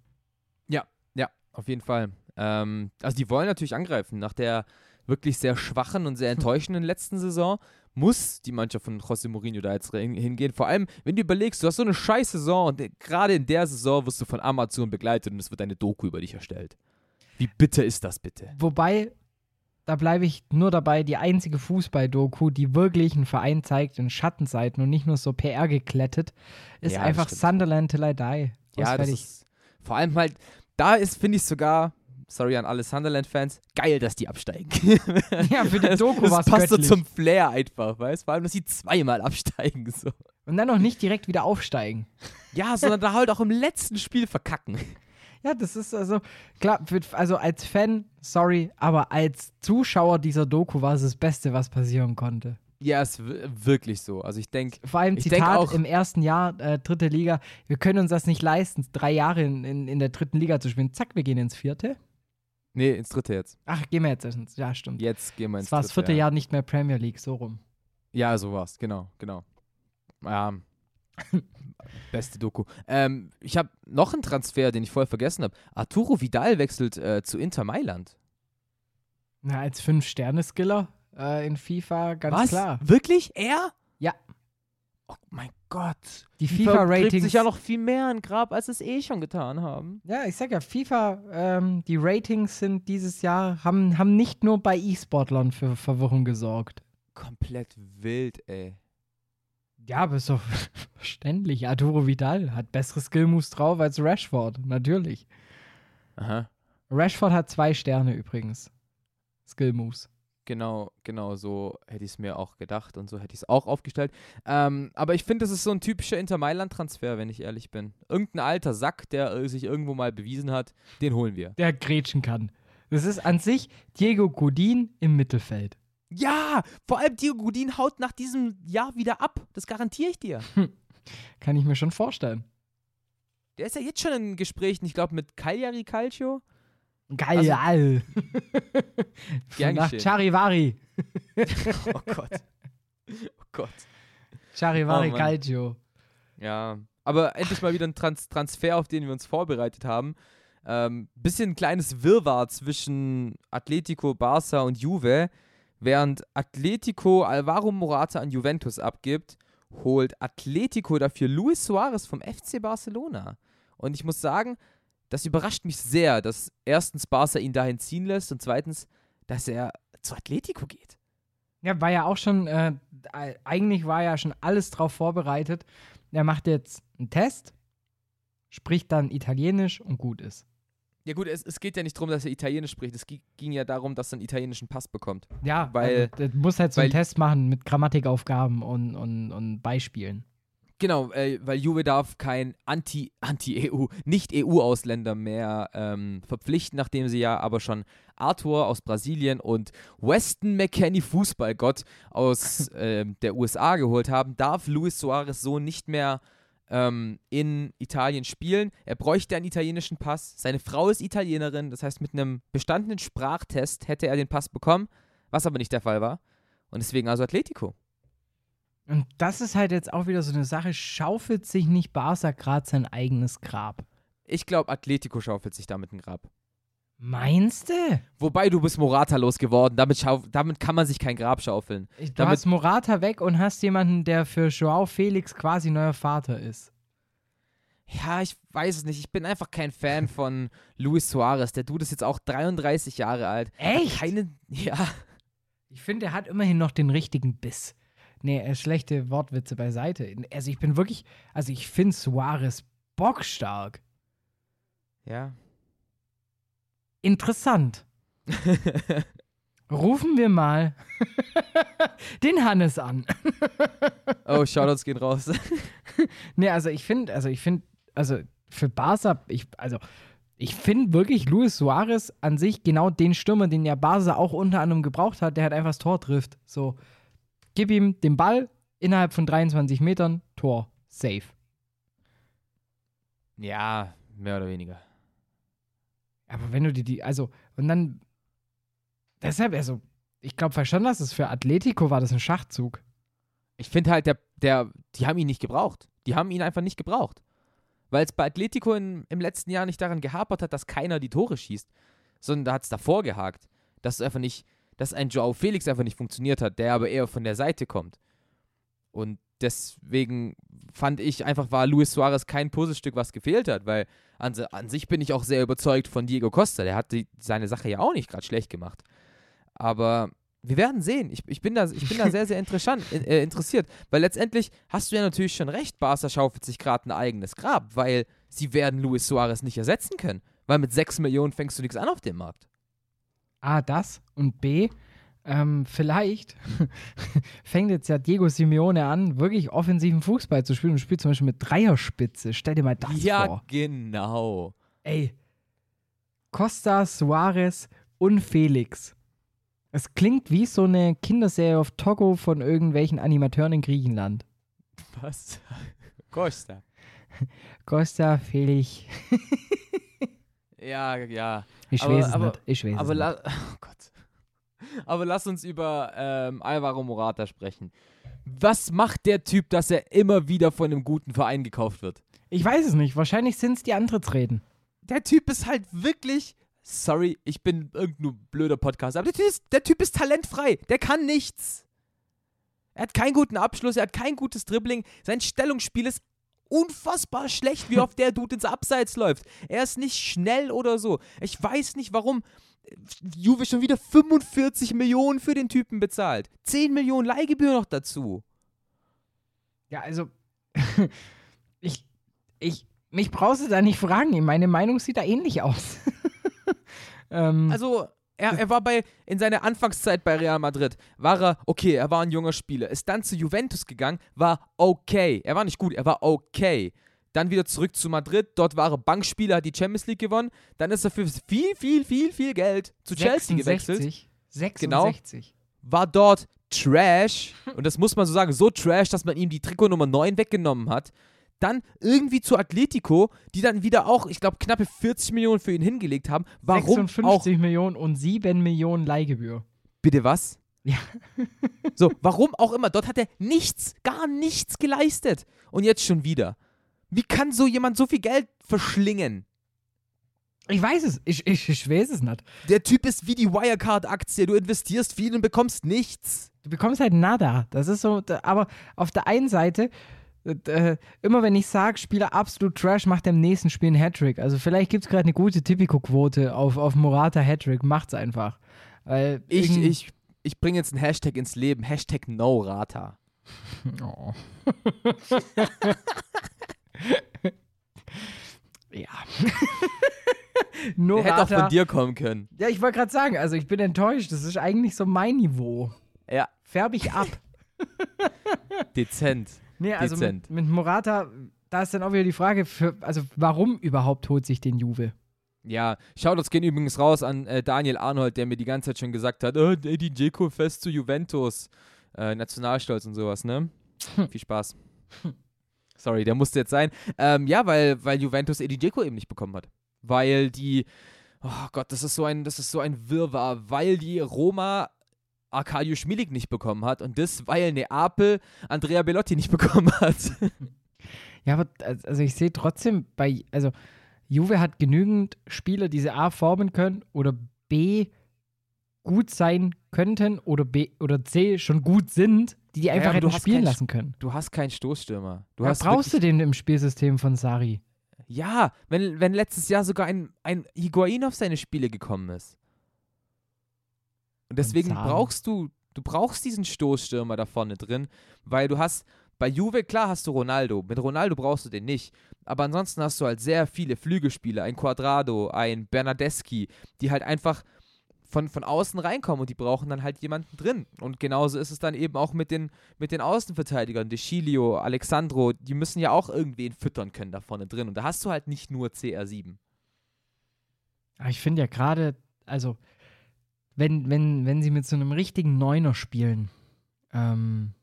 Ja, ja, auf jeden Fall. Ähm, also die wollen natürlich angreifen. Nach der wirklich sehr schwachen und sehr enttäuschenden letzten Saison muss die Mannschaft von José Mourinho da jetzt hingehen. Vor allem, wenn du überlegst, du hast so eine scheiß Saison und gerade in der Saison wirst du von Amazon begleitet und es wird eine Doku über dich erstellt. Wie bitter ist das bitte? Wobei, da bleibe ich nur dabei, die einzige Fußball-Doku, die wirklich einen Verein zeigt in Schattenseiten und nicht nur so PR geklettet, ist ja, einfach Sunderland Till I Die. Ja, das ist, vor allem halt, da ist, finde ich sogar, sorry an alle Sunderland-Fans, geil, dass die absteigen. ja, für die Doku war es passt göttlich. so zum Flair einfach, weißt du? Vor allem, dass sie zweimal absteigen. So. Und dann noch nicht direkt wieder aufsteigen. Ja, sondern da halt auch im letzten Spiel verkacken. Ja, das ist also, klar, also als Fan, sorry, aber als Zuschauer dieser Doku war es das Beste, was passieren konnte. Ja, es ist wirklich so. Also ich denke. Vor allem Zitat auch, im ersten Jahr, äh, dritte Liga, wir können uns das nicht leisten, drei Jahre in, in, in der dritten Liga zu spielen. Zack, wir gehen ins vierte. Nee, ins dritte jetzt. Ach, gehen wir jetzt ins. Ja, stimmt. Jetzt gehen wir ins dritte. Es war das vierte ja. Jahr nicht mehr Premier League, so rum. Ja, so war's, genau, genau. Ja, Beste Doku. Ähm, ich habe noch einen Transfer, den ich vorher vergessen habe. Arturo Vidal wechselt äh, zu Inter Mailand. Na, als Fünf-Sterne-Skiller äh, in FIFA, ganz Was? klar. Wirklich? Er? Oh mein Gott. Die FIFA-Ratings. sich ja noch viel mehr an Grab, als es eh schon getan haben. Ja, ich sag ja, FIFA, ähm, die Ratings sind dieses Jahr, haben, haben nicht nur bei E-Sportlern für Verwirrung gesorgt. Komplett wild, ey. Ja, aber ist doch verständlich. Arturo Vidal hat bessere Skillmoves drauf als Rashford, natürlich. Aha. Rashford hat zwei Sterne übrigens. Skillmoves. Genau, genau, so hätte ich es mir auch gedacht und so hätte ich es auch aufgestellt. Ähm, aber ich finde, das ist so ein typischer Inter Mailand-Transfer, wenn ich ehrlich bin. Irgendein alter Sack, der äh, sich irgendwo mal bewiesen hat, den holen wir. Der grätschen kann. Das ist an sich Diego Godin im Mittelfeld. Ja, vor allem Diego Godin haut nach diesem Jahr wieder ab. Das garantiere ich dir. Hm. Kann ich mir schon vorstellen. Der ist ja jetzt schon in Gesprächen, ich glaube, mit Cagliari Calcio. Geil. Also, Gern nach Charivari. oh Gott. Oh Gott. Charivari oh, Calcio. Ja, aber endlich mal wieder ein Trans Transfer, auf den wir uns vorbereitet haben. Ähm, bisschen ein kleines Wirrwarr zwischen Atletico, Barca und Juve. Während Atletico Alvaro Morata an Juventus abgibt, holt Atletico dafür Luis Suarez vom FC Barcelona. Und ich muss sagen, das überrascht mich sehr, dass erstens Barca ihn dahin ziehen lässt und zweitens, dass er zu Atletico geht. Ja, war ja auch schon, äh, eigentlich war ja schon alles drauf vorbereitet. Er macht jetzt einen Test, spricht dann Italienisch und gut ist. Ja gut, es, es geht ja nicht darum, dass er Italienisch spricht. Es ging ja darum, dass er einen italienischen Pass bekommt. Ja, weil also, du musst halt so einen Test machen mit Grammatikaufgaben und, und, und Beispielen. Genau, äh, weil Juve darf kein Anti, Anti-EU, Nicht-EU-Ausländer mehr ähm, verpflichten, nachdem sie ja aber schon Arthur aus Brasilien und Weston McKenney, Fußballgott aus äh, der USA geholt haben, darf Luis Suarez so nicht mehr ähm, in Italien spielen. Er bräuchte einen italienischen Pass. Seine Frau ist Italienerin, das heißt, mit einem bestandenen Sprachtest hätte er den Pass bekommen, was aber nicht der Fall war. Und deswegen also Atletico. Und das ist halt jetzt auch wieder so eine Sache, schaufelt sich nicht Barca gerade sein eigenes Grab? Ich glaube, Atletico schaufelt sich damit ein Grab. Meinst du? Wobei du bist Morata losgeworden, damit, damit kann man sich kein Grab schaufeln. Du Damit- hast Morata weg und hast jemanden, der für Joao Felix quasi neuer Vater ist. Ja, ich weiß es nicht. Ich bin einfach kein Fan von Luis Suarez. Der Dude ist jetzt auch 33 Jahre alt. Echt? Keine, ja. Ich finde, er hat immerhin noch den richtigen Biss. Nee, äh, schlechte Wortwitze beiseite. Also ich bin wirklich, also ich finde Suarez bockstark. Ja. Interessant. Rufen wir mal den Hannes an. oh, Shoutouts gehen raus. Nee, also ich finde, also ich finde, also für Barca, ich, also ich finde wirklich Luis Suarez an sich genau den Stürmer, den ja Barca auch unter anderem gebraucht hat, der halt einfach das Tor trifft. So, gib ihm den Ball innerhalb von 23 Metern, Tor, safe. ja, mehr oder weniger. Aber wenn du dir die, also, und dann, deshalb, also, ich glaube schon, dass es für Atletico war das ein Schachzug. Ich finde halt, der, der, die haben ihn nicht gebraucht. Die haben ihn einfach nicht gebraucht. Weil es bei Atletico in, im letzten Jahr nicht daran gehapert hat, dass keiner die Tore schießt, sondern da hat es davor gehakt. Dass es einfach nicht, dass ein Joao Felix einfach nicht funktioniert hat, der aber eher von der Seite kommt. Und deswegen fand ich einfach, war Luis Suarez kein Puzzlestück, was gefehlt hat, weil an, an sich bin ich auch sehr überzeugt von Diego Costa. Der hat die, seine Sache ja auch nicht gerade schlecht gemacht. Aber wir werden sehen. Ich, ich, bin, da, ich bin da sehr, sehr interessant, äh, interessiert. Weil letztendlich hast du ja natürlich schon recht, Barca schaufelt sich gerade ein eigenes Grab, weil sie werden Luis Suarez nicht ersetzen können. Weil mit 6 Millionen fängst du nichts an auf dem Markt. A, das und B, ähm, vielleicht fängt jetzt ja Diego Simeone an, wirklich offensiven Fußball zu spielen und spielt zum Beispiel mit Dreierspitze. Stell dir mal das ja, vor. genau. Ey, Costa, Suarez und Felix. Es klingt wie so eine Kinderserie auf Togo von irgendwelchen Animateuren in Griechenland. Was? Costa. Costa, Felix. Ja, ja. Ich Aber- weiß es aber- nicht. Ich weiß Aber, es nicht. oh Gott. aber lass uns über ähm, Alvaro Morata sprechen. Was macht der Typ, dass er immer wieder von einem guten Verein gekauft wird? Ich weiß es nicht. Wahrscheinlich sind es die Antrittsreden. der Typ ist halt wirklich. Sorry, ich bin irgendein blöder Podcast, aber der typ, ist, der typ ist talentfrei. Der kann nichts. Er hat keinen guten Abschluss, er hat kein gutes Dribbling. Sein Stellungsspiel ist unfassbar schlecht, wie oft der Dude ins Abseits läuft. Er ist nicht schnell oder so. Ich weiß nicht, warum Juve schon wieder 45 Millionen für den Typen bezahlt. 10 Millionen Leihgebühr noch dazu. Ja, also, ich, ich, mich brauchst du da nicht fragen. Meine Meinung sieht da ähnlich aus. ähm, Also, er, er war bei, in seiner Anfangszeit bei Real Madrid, war er, okay, er war ein junger Spieler, ist dann zu Juventus gegangen, war okay. Er war nicht gut, er war okay. Dann wieder zurück zu Madrid, dort war er Bankspieler, hat die Champions League gewonnen. Dann ist er für viel, viel, viel, viel Geld zu Chelsea gewechselt. 66. Genau. 66. War dort Trash, und das muss man so sagen, so Trash, dass man ihm die Trikot Nummer 9 weggenommen hat. Dann irgendwie zu Atletico, die dann wieder auch, ich glaube, knappe 40 Millionen für ihn hingelegt haben. Warum 56 auch Millionen und 7 Millionen Leihgebühr. Bitte was? Ja. so, warum auch immer. Dort hat er nichts, gar nichts geleistet. Und jetzt schon wieder. Wie kann so jemand so viel Geld verschlingen? Ich weiß es. Ich, ich, ich weiß es nicht. Der Typ ist wie die Wirecard-Aktie. Du investierst viel und bekommst nichts. Du bekommst halt nada. Das ist so, aber auf der einen Seite, äh, immer wenn ich sage, Spieler absolut Trash, macht er im nächsten Spiel einen Hattrick. Also vielleicht gibt es gerade eine gute Tipico-Quote auf, auf Morata Hattrick. Macht's einfach. Weil Ich, ich, ich bringe jetzt einen Hashtag ins Leben. Hashtag NoRata. Oh. ja. Der hätte auch von dir kommen können. Ja, ich wollte gerade sagen, also ich bin enttäuscht. Das ist eigentlich so mein Niveau. Ja, Färb ich ab. dezent. Nee, also mit, mit Morata, da ist dann auch wieder die Frage, für, also warum überhaupt holt sich den Juve? Ja, Shoutouts gehen übrigens raus an äh, Daniel Arnold, der mir die ganze Zeit schon gesagt hat, oh, Eddie Dzeko fest zu Juventus. Äh, Nationalstolz und sowas, ne? Viel Spaß. Sorry, der musste jetzt sein. Ähm, ja, weil, weil Juventus Eddie Dzeko eben nicht bekommen hat. Weil die, oh Gott, das ist so ein, das ist so ein Wirrwarr, weil die Roma Arkadiusz Milik nicht bekommen hat und das, weil Neapel Andrea Bellotti nicht bekommen hat. Ja, aber also ich sehe trotzdem bei, also Juve hat genügend Spieler, die sie A formen können oder B gut sein könnten oder B oder C schon gut sind, die die einfach du hätten spielen keinen lassen können. Du hast keinen Stoßstürmer. Du Ja, brauchst du den im Spielsystem von Sari? Ja, wenn, wenn letztes Jahr sogar ein, ein Higuain auf seine Spiele gekommen ist. Und deswegen Sari. brauchst du, du brauchst diesen Stoßstürmer da vorne drin, weil du hast, bei Juve, klar hast du Ronaldo. Mit Ronaldo brauchst du den nicht. Aber ansonsten hast du halt sehr viele Flügelspieler, ein Quadrado, ein Bernardeschi, die halt einfach von, von außen reinkommen und die brauchen dann halt jemanden drin. Und genauso ist es dann eben auch mit den, mit den Außenverteidigern, De Chilio, Alexandro, die müssen ja auch irgendwen füttern können da vorne drin. Und da hast du halt nicht nur CR7. Aber ich finde ja gerade, also, wenn, wenn, wenn sie mit so einem richtigen Neuner spielen, ähm,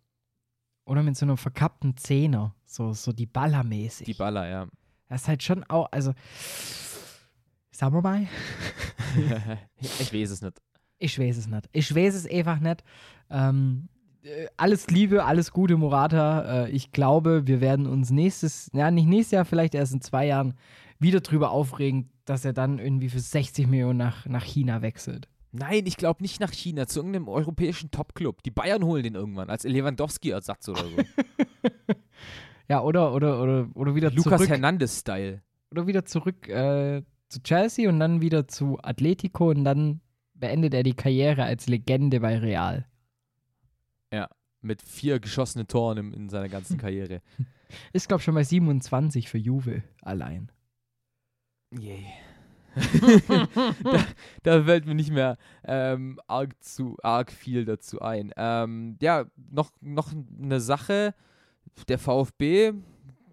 oder mit so einem verkappten Zehner, so, so die Ballermäßig. Die Baller, ja. das ist halt schon auch, also, sagen wir mal, ich weiß es nicht. ich weiß es nicht. Ich weiß es einfach nicht. Ähm, äh, alles Liebe, alles Gute, Morata. Äh, ich glaube, wir werden uns nächstes, ja, nicht nächstes Jahr, vielleicht erst in zwei Jahren wieder drüber aufregen, dass er dann irgendwie für 60 Millionen nach, nach China wechselt. Nein, ich glaube nicht nach China, zu irgendeinem europäischen Topclub. Die Bayern holen den irgendwann als Lewandowski-Ersatz oder so. Ja, oder, oder, oder, oder wieder Lukas zurück, Hernandez-Style. oder wieder zurück äh, zu Chelsea und dann wieder zu Atletico und dann beendet er die Karriere als Legende bei Real. Mit vier geschossenen Toren im, in seiner ganzen Karriere. Ist, glaube ich, schon bei 27 für Juve allein. Yay. da, da fällt mir nicht mehr ähm, arg, zu, arg viel dazu ein. Ähm, ja, noch, noch eine Sache. Der VfB,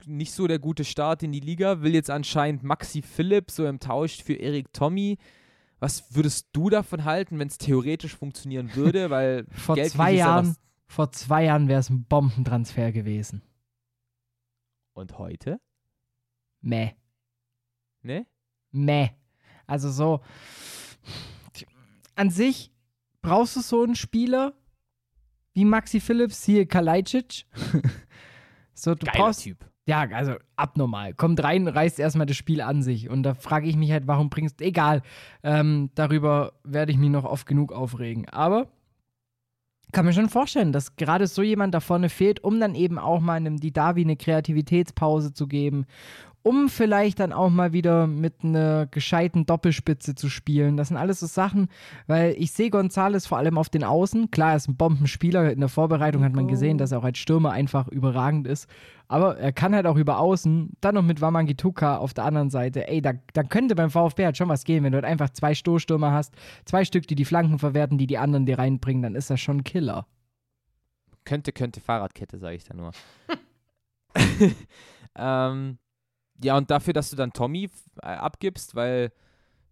nicht so der gute Start in die Liga, will jetzt anscheinend Maxi Philipp so im Tausch für Erik Tommy. Was würdest du davon halten, wenn es theoretisch funktionieren würde? Weil Vor zwei Jahren, vor zwei Jahren wäre es ein Bombentransfer gewesen. Und heute? Meh. Ne? Meh. Also so. An sich brauchst du so einen Spieler wie Maxi Phillips, hier Kalajdzic. so, du brauchst. Typ. Ja, also abnormal. Kommt rein, reißt erstmal das Spiel an sich. Und da frage ich mich halt, warum bringst du. Egal. Ähm, darüber werde ich mich noch oft genug aufregen. Aber kann mir schon vorstellen, dass gerade so jemand da vorne fehlt, um dann eben auch mal einem Didavi eine Kreativitätspause zu geben, um vielleicht dann auch mal wieder mit einer gescheiten Doppelspitze zu spielen. Das sind alles so Sachen, weil ich sehe Gonzales vor allem auf den Außen. Klar, er ist ein Bombenspieler. In der Vorbereitung hat man gesehen, dass er auch als Stürmer einfach überragend ist. Aber er kann halt auch über Außen, dann noch mit Wamangituka auf der anderen Seite. Ey, da, da könnte beim VfB halt schon was gehen, wenn du halt einfach zwei Stoßstürmer hast, zwei Stück, die die Flanken verwerten, die die anderen dir reinbringen, dann ist das schon ein Killer. Könnte, könnte Fahrradkette, sage ich da nur. ähm, ja, und dafür, dass du dann Tommy äh, abgibst, weil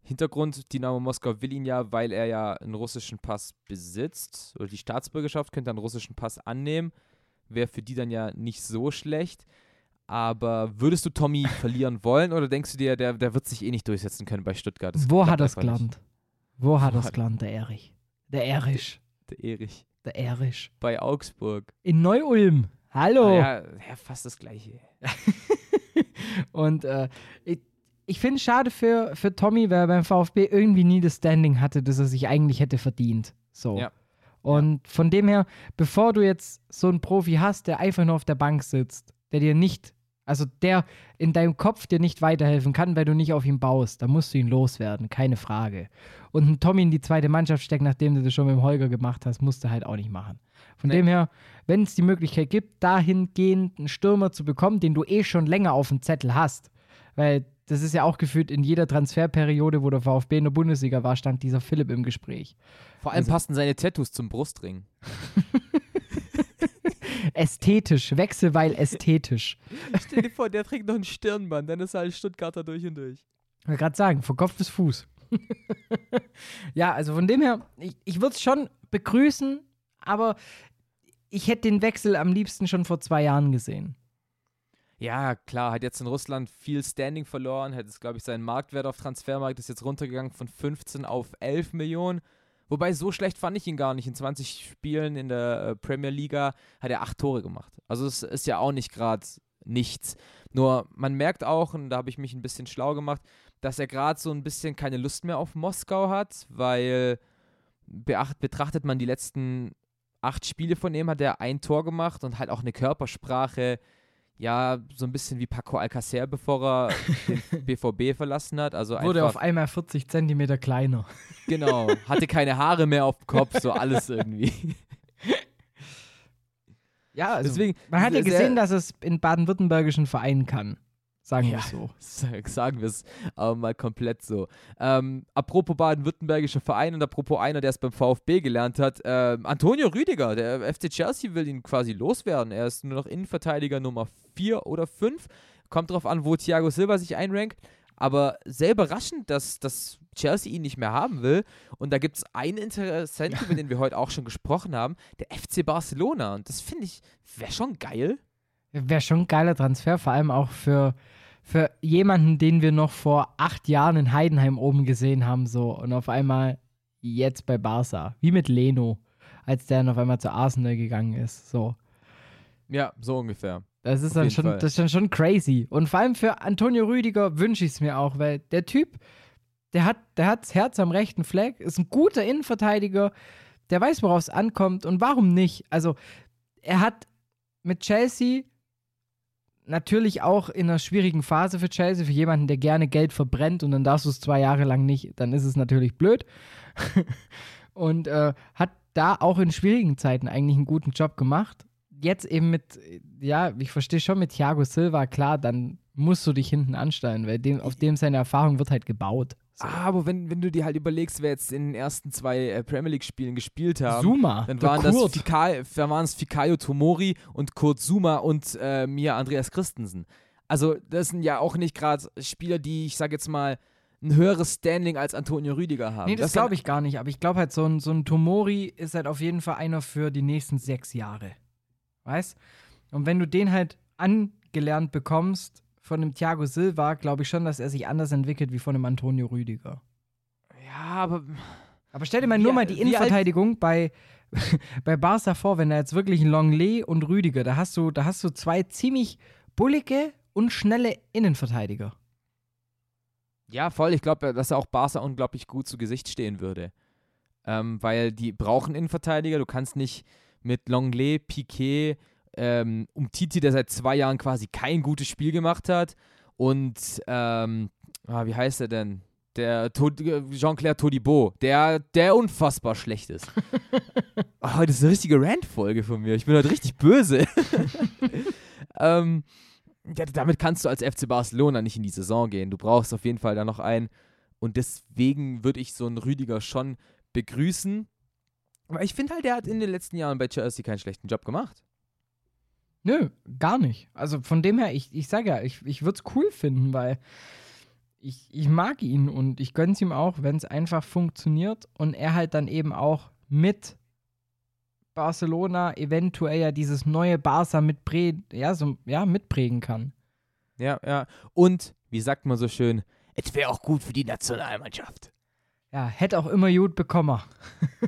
Hintergrund, Dynamo Moskau will ihn ja, weil er ja einen russischen Pass besitzt oder die Staatsbürgerschaft könnte einen russischen Pass annehmen. Wäre für die dann ja nicht so schlecht. Aber würdest du Tommy verlieren wollen oder denkst du dir, der, der wird sich eh nicht durchsetzen können bei Stuttgart? Das Wo hat das gelernt? Wo hat Wo das gelernt, der Erich? Der Erich. Der Erich. Der Erich. Bei Augsburg. In Neu-Ulm. Hallo. Ah, ja, ja, fast das gleiche. Und äh, ich, ich finde es schade für, für Tommy, weil er beim VfB irgendwie nie das Standing hatte, das er sich eigentlich hätte verdient. So. Ja. Und von dem her, bevor du jetzt so einen Profi hast, der einfach nur auf der Bank sitzt, der dir nicht, also der in deinem Kopf dir nicht weiterhelfen kann, weil du nicht auf ihn baust, dann musst du ihn loswerden, keine Frage. Und einen Tommy in die zweite Mannschaft stecken, nachdem du das schon mit dem Holger gemacht hast, musst du halt auch nicht machen. Von Nee. dem her, wenn es die Möglichkeit gibt, dahingehend einen Stürmer zu bekommen, den du eh schon länger auf dem Zettel hast, weil das ist ja auch gefühlt in jeder Transferperiode, wo der VfB in der Bundesliga war, stand dieser Philipp im Gespräch. Vor allem Also- passten seine Tattoos zum Brustring. Ästhetisch, Wechselweil ästhetisch. Stell dir vor, der trägt noch ein Stirnband, dann ist er als Stuttgarter durch und durch. Ich wollte gerade sagen, von Kopf bis Fuß. ja, also von dem her, ich, ich würde es schon begrüßen, aber ich hätte den Wechsel am liebsten schon vor zwei Jahren gesehen. Ja, klar, hat jetzt in Russland viel Standing verloren, hat jetzt, glaube ich, seinen Marktwert auf Transfermarkt ist jetzt runtergegangen von 15 auf 11 Millionen, Wobei, so schlecht fand ich ihn gar nicht. In 20 Spielen in der äh, Premier Liga hat er acht Tore gemacht. Also es ist ja auch nicht gerade nichts. Nur man merkt auch, und da habe ich mich ein bisschen schlau gemacht, dass er gerade so ein bisschen keine Lust mehr auf Moskau hat, weil beacht, betrachtet man die letzten acht Spiele von ihm, hat er ein Tor gemacht und halt auch eine Körpersprache, ja, so ein bisschen wie Paco Alcacer, bevor er den BVB verlassen hat. Also Wurde einfach, auf einmal 40 Zentimeter kleiner. Genau, hatte keine Haare mehr auf dem Kopf, so alles irgendwie. Ja, also Deswegen, man hat ja gesehen, dass es in baden-württembergischen Vereinen kann. Sagen wir Ja. es so. Sag- Sagen wir es aber mal komplett so. Ähm, apropos baden-württembergischer Verein und apropos einer, der es beim VfB gelernt hat, ähm, Antonio Rüdiger, der FC Chelsea will ihn quasi loswerden. Er ist nur noch Innenverteidiger Nummer 4 oder 5. Kommt drauf an, wo Thiago Silva sich einrankt. Aber sehr überraschend, dass, dass Chelsea ihn nicht mehr haben will. Und da gibt es einen Interessenten, über den wir heute auch schon gesprochen haben, der FC Barcelona. Und das finde ich, wäre schon geil. Wäre schon ein geiler Transfer, vor allem auch für, für jemanden, den wir noch vor acht Jahren in Heidenheim oben gesehen haben, so und auf einmal jetzt bei Barca. Wie mit Leno, als der dann auf einmal zu Arsenal gegangen ist. So. Ja, so ungefähr. Das ist Auf dann schon, Fall. das ist dann schon crazy. Und vor allem für Antonio Rüdiger wünsche ich es mir auch, weil der Typ, der hat, der hat das Herz am rechten Fleck, ist ein guter Innenverteidiger, der weiß, worauf es ankommt und warum nicht. Also, er hat mit Chelsea natürlich auch in einer schwierigen Phase für Chelsea, für jemanden, der gerne Geld verbrennt und dann darfst du es zwei Jahre lang nicht, dann ist es natürlich blöd. und äh, hat da auch in schwierigen Zeiten eigentlich einen guten Job gemacht. Jetzt eben mit, ja, ich verstehe schon mit Thiago Silva, klar, dann musst du dich hinten anstellen, weil dem, auf dem seine Erfahrung wird halt gebaut. So. Ah, aber wenn, wenn du dir halt überlegst, wer jetzt in den ersten zwei äh, Premier League-Spielen gespielt haben, Zuma, dann waren das. Fika, dann waren es Fikayo Tomori und Kurt Zuma und äh, Mia Andreas Christensen. Also das sind ja auch nicht gerade Spieler, die, ich sag jetzt mal, ein höheres Standing als Antonio Rüdiger haben. Nee, das glaube ich gar nicht, aber ich glaube halt, so ein, so ein Tomori ist halt auf jeden Fall einer für die nächsten sechs Jahre. Weißt? Und wenn du den halt angelernt bekommst von dem Thiago Silva, glaube ich schon, dass er sich anders entwickelt wie von dem Antonio Rüdiger. Ja, aber Aber stell dir mal Wie- nur mal die Innenverteidigung bei, bei Barca vor, wenn da jetzt wirklich ein Longley und Rüdiger, da hast du, da hast du zwei ziemlich bullige und schnelle Innenverteidiger. Ja, voll. Ich glaube, dass er auch Barca unglaublich gut zu Gesicht stehen würde. Ähm, weil die brauchen Innenverteidiger. Du kannst nicht mit Longley, Piquet, ähm, um Titi, der seit zwei Jahren quasi kein gutes Spiel gemacht hat. Und, ähm, ah, wie heißt er denn? Der Tod- Jean-Claire Todibo, der, der unfassbar schlecht ist. oh, heute ist eine richtige Rant-Folge von mir. Ich bin heute richtig böse. ähm, ja, damit kannst du als FC Barcelona nicht in die Saison gehen. Du brauchst auf jeden Fall da noch einen. Und deswegen würde ich so einen Rüdiger schon begrüßen. Aber ich finde halt, der hat in den letzten Jahren bei Chelsea keinen schlechten Job gemacht. Nö, gar nicht. Also von dem her, ich, ich sage ja, ich, ich würde es cool finden, weil ich, ich mag ihn und ich gönne es ihm auch, wenn es einfach funktioniert und er halt dann eben auch mit Barcelona eventuell ja dieses neue Barca mitprägen, ja, so, ja, mitprägen kann. Ja, ja. Und, wie sagt man so schön, es wäre auch gut für die Nationalmannschaft. Ja, hätte auch immer gut bekommen.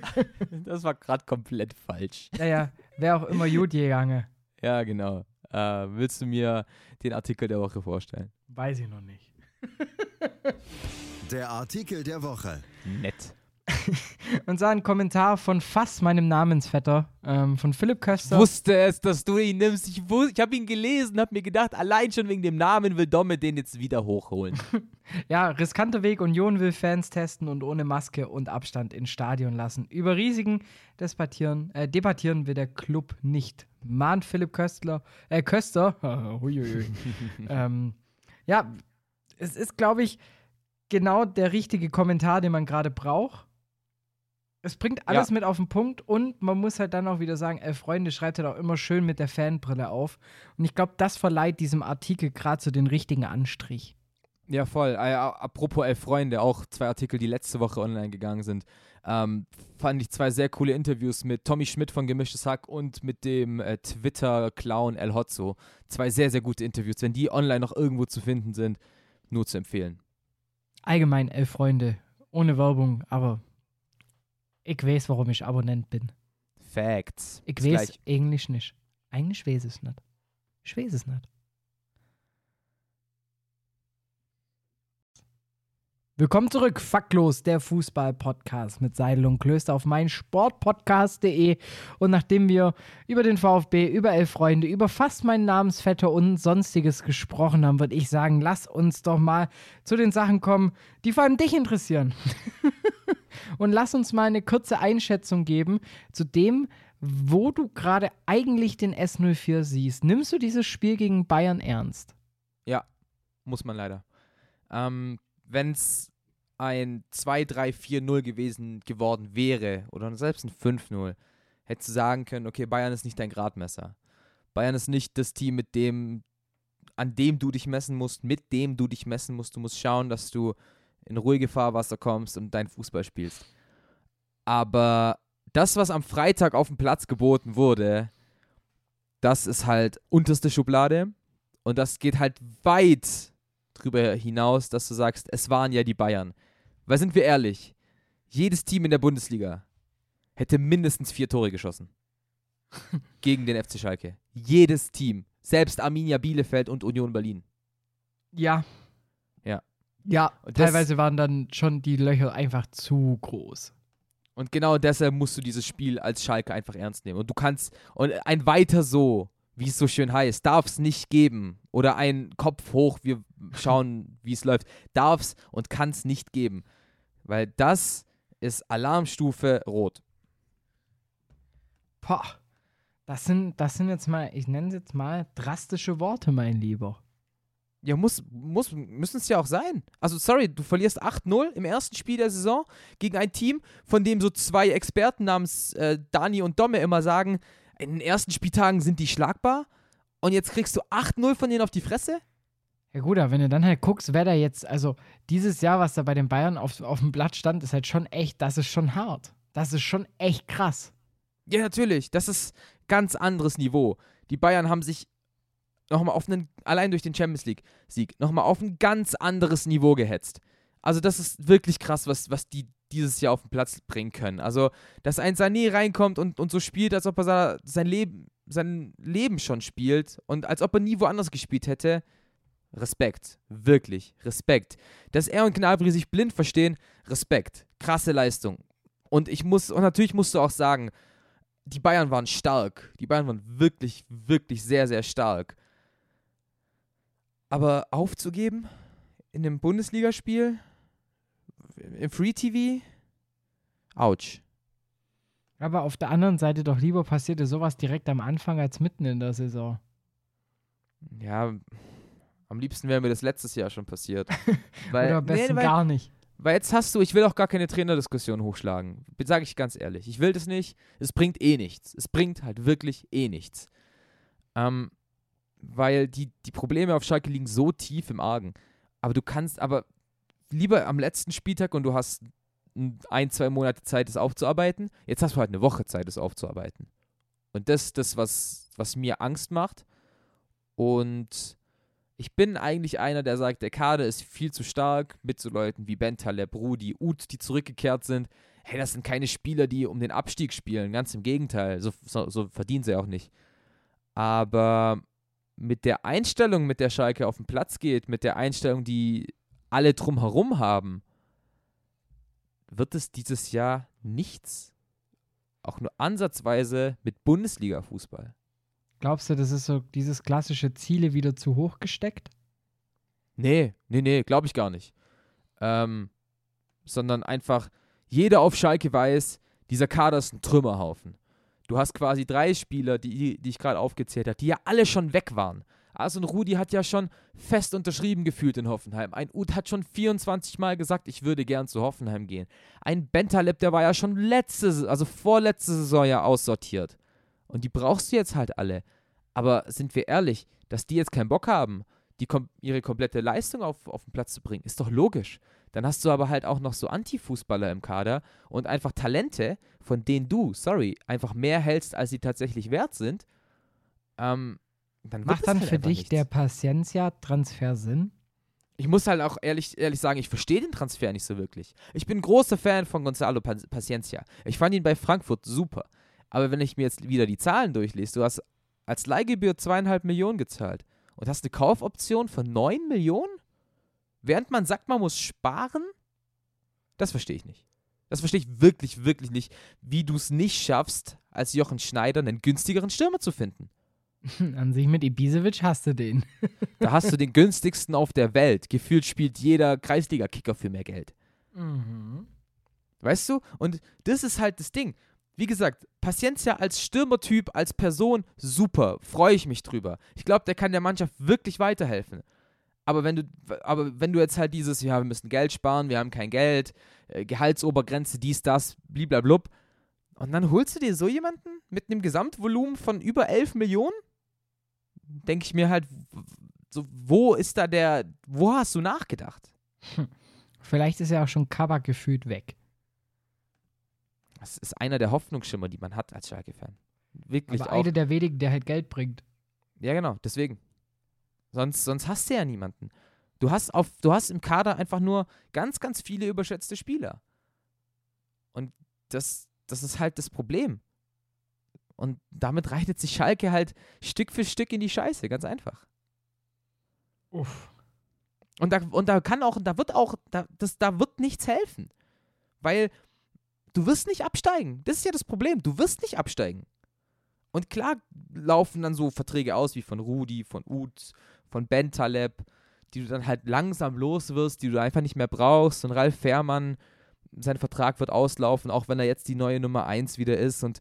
Das war gerade komplett falsch. Ja, ja, wäre auch immer gut gegangen. Ja, genau. Äh, willst du mir den Artikel der Woche vorstellen? Weiß ich noch nicht. Der Artikel der Woche. Nett. Und zwar ein Kommentar von Fass, meinem Namensvetter, ähm, von Philipp Köster. wusste es, dass du ihn nimmst. Ich, ich habe ihn gelesen, habe mir gedacht, allein schon wegen dem Namen will Domme den jetzt wieder hochholen. Ja, riskanter Weg. Union will Fans testen und ohne Maske und Abstand ins Stadion lassen. Über Risiken debattieren, äh, debattieren will der Club nicht. Mahnt Philipp Köstler, äh, Köster. Ähm, ja, es ist, glaube ich, genau der richtige Kommentar, den man gerade braucht. Es bringt alles Ja. mit auf den Punkt und man muss halt dann auch wieder sagen, elf Freunde schreibt halt auch immer schön mit der Fanbrille auf. Und ich glaube, das verleiht diesem Artikel gerade so den richtigen Anstrich. Ja, voll. Apropos Elf Freunde, auch zwei Artikel, die letzte Woche online gegangen sind. Ähm, fand ich zwei sehr coole Interviews mit Tommy Schmidt von Gemischtes Hack und mit dem äh, Twitter-Clown El Hotzo. Zwei sehr, sehr gute Interviews. Wenn die online noch irgendwo zu finden sind, nur zu empfehlen. allgemein elf Freunde. Ohne Werbung, aber Ich weiß, warum ich Abonnent bin. Facts. Ich Ist weiß eigentlich nicht. Eigentlich weiß ich es nicht. Ich weiß es nicht. Willkommen zurück, Faktlos, der Fußball-Podcast mit Seidel und Klöster auf meinsportpodcast.de. Und nachdem wir über den VfB, über Elf Freunde, über fast meinen Namensvetter und sonstiges gesprochen haben, würde ich sagen, lass uns doch mal zu den Sachen kommen, die vor allem dich interessieren. und lass uns mal eine kurze Einschätzung geben zu dem, wo du gerade eigentlich den S04 siehst. Nimmst du dieses Spiel gegen Bayern ernst? Ja, muss man leider. Ähm, Wenn es ein 2-3-4-0 gewesen geworden wäre oder selbst ein 5-0, hättest du sagen können, okay, Bayern ist nicht dein Gradmesser. Bayern ist nicht das Team, mit dem, an dem du dich messen musst, mit dem du dich messen musst. Du musst schauen, dass du in ruhige Fahrwasser kommst und deinen Fußball spielst. Aber das, was am Freitag auf dem Platz geboten wurde, das ist halt unterste Schublade. Und das geht halt weit drüber hinaus, dass du sagst, es waren ja die Bayern. Weil sind wir ehrlich, jedes Team in der Bundesliga hätte mindestens vier Tore geschossen. Gegen den FC Schalke. Jedes Team. Selbst Arminia Bielefeld und Union Berlin. Ja. Ja. Ja, Und teilweise waren dann schon die Löcher einfach zu groß. Und genau deshalb musst du dieses Spiel als Schalke einfach ernst nehmen. Und du kannst, und ein weiter so, wie es so schön heißt, darf es nicht geben. Oder ein Kopf hoch, wir schauen, wie es läuft. Darf es und kann es nicht geben. Weil das ist Alarmstufe rot. Boah. Das sind, das sind jetzt mal, ich nenne es jetzt mal drastische Worte, mein Lieber. Ja, muss, muss, müssen es ja auch sein. Also, sorry, du verlierst 8-0 im ersten Spiel der Saison gegen ein Team, von dem so zwei Experten namens äh, Dani und Domme immer sagen, in den ersten Spieltagen sind die schlagbar. Und jetzt kriegst du 8-0 von denen auf die Fresse? Ja gut, aber wenn du dann halt guckst, wer da jetzt, also dieses Jahr, was da bei den Bayern auf, auf dem Blatt stand, ist halt schon echt, das ist schon hart. Das ist schon echt krass. Ja, natürlich. Das ist ganz anderes Niveau. Die Bayern haben sich nochmal auf einen, allein durch den Champions League-Sieg, nochmal auf ein ganz anderes Niveau gehetzt. Also, das ist wirklich krass, was, was die dieses Jahr auf den Platz bringen können. Also, dass ein Sané reinkommt und, und so spielt, als ob er sein Leben, sein Leben schon spielt und als ob er nie woanders gespielt hätte. Respekt. Wirklich. Respekt. Dass er und Gnabry sich blind verstehen, Respekt. Krasse Leistung. Und ich muss, und natürlich musst du auch sagen, die Bayern waren stark. Die Bayern waren wirklich, wirklich sehr, sehr stark. Aber aufzugeben in einem Bundesligaspiel, im Free TV, ouch. Aber auf der anderen Seite doch lieber passierte sowas direkt am Anfang als mitten in der Saison. Ja, am liebsten wäre mir das letztes Jahr schon passiert. weil, Oder am besten weil, gar nicht. weil jetzt hast du, ich will auch gar keine Trainerdiskussion hochschlagen. Sage ich ganz ehrlich. Ich will das nicht. Es bringt eh nichts. Es bringt halt wirklich eh nichts. Ähm, weil die, die Probleme auf Schalke liegen so tief im Argen. Aber du kannst aber lieber am letzten Spieltag und du hast ein, zwei Monate Zeit, das aufzuarbeiten. Jetzt hast du halt eine Woche Zeit, das aufzuarbeiten. Und das ist das, was, was mir Angst macht. Und ich bin eigentlich einer, der sagt, der Kader ist viel zu stark mit so Leuten wie Bentaleb, Rudi, Uth, die zurückgekehrt sind. Hey, das sind keine Spieler, die um den Abstieg spielen. Ganz im Gegenteil. So, so, so verdienen sie auch nicht. Aber mit der Einstellung, mit der Schalke auf den Platz geht, mit der Einstellung, die alle drumherum haben, wird es dieses Jahr nichts. Auch nur ansatzweise mit Bundesliga-Fußball. Glaubst du, das ist so dieses klassische Ziele wieder zu hoch gesteckt? Nee, nee, nee, glaube ich gar nicht. Ähm, sondern einfach, jeder auf Schalke weiß, dieser Kader ist ein Trümmerhaufen. Du hast quasi drei Spieler, die, die ich gerade aufgezählt habe, die ja alle schon weg waren. Also ein Rudi hat ja schon fest unterschrieben gefühlt in Hoffenheim. Ein Uth hat schon 24 Mal gesagt, ich würde gern zu Hoffenheim gehen. Ein Bentaleb, der war ja schon letzte, also vorletzte Saison ja aussortiert. Und die brauchst du jetzt halt alle. Aber sind wir ehrlich, dass die jetzt keinen Bock haben, die kom ihre komplette Leistung auf, auf den Platz zu bringen, ist doch logisch. Dann hast du aber halt auch noch so Anti-Fußballer im Kader und einfach Talente, von denen du, sorry, einfach mehr hältst, als sie tatsächlich wert sind. Ähm, dann Macht dann halt für dich nichts. der Paciencia-Transfer Sinn? ich muss halt auch ehrlich, ehrlich sagen, ich verstehe den Transfer nicht so wirklich. Ich bin großer Fan von Gonzalo Paciencia. Ich fand ihn bei Frankfurt super. Aber wenn ich mir jetzt wieder die Zahlen durchlese, du hast als Leihgebühr zweieinhalb Millionen gezahlt und hast eine Kaufoption von neun Millionen? Während man sagt, man muss sparen? Das verstehe ich nicht. Das verstehe ich wirklich, wirklich nicht, wie du es nicht schaffst, als Jochen Schneider einen günstigeren Stürmer zu finden. An sich mit Ibisevic hast du den. da hast du den günstigsten auf der Welt. Gefühlt spielt jeder Kreisliga-Kicker für mehr Geld. Mhm. Weißt du? Und das ist halt das Ding. Wie gesagt, Paciencia als Stürmertyp, als Person, super. Freue ich mich drüber. Ich glaube, der kann der Mannschaft wirklich weiterhelfen. Aber wenn du, aber wenn du jetzt halt dieses, ja, wir müssen Geld sparen, wir haben kein Geld, äh, Gehaltsobergrenze, dies, das, bliblablub, und dann holst du dir so jemanden mit einem Gesamtvolumen von über 11 Millionen? Denke ich mir halt, so, wo ist da der, wo hast du nachgedacht? Hm. Vielleicht ist ja auch schon Kabak gefühlt weg. Das ist einer der Hoffnungsschimmer, die man hat als Schalke-Fan. Wirklich Aber auch. einer der wenigen, der halt Geld bringt. Ja, genau, deswegen. Sonst, sonst hast du ja niemanden. Du hast, auf, du hast im Kader einfach nur ganz, ganz viele überschätzte Spieler. Und das, das ist halt das Problem. Und damit reitet sich Schalke halt Stück für Stück in die Scheiße, ganz einfach. Uff. Und da, und da kann auch, da wird auch, da, das, da wird nichts helfen. Weil du wirst nicht absteigen. Das ist ja das Problem. Du wirst nicht absteigen. Und klar laufen dann so Verträge aus wie von Rudi, von Uth, von Bentaleb, die du dann halt langsam los wirst, die du einfach nicht mehr brauchst. Und Ralf Fährmann, sein Vertrag wird auslaufen, auch wenn er jetzt die neue Nummer 1 wieder ist. Und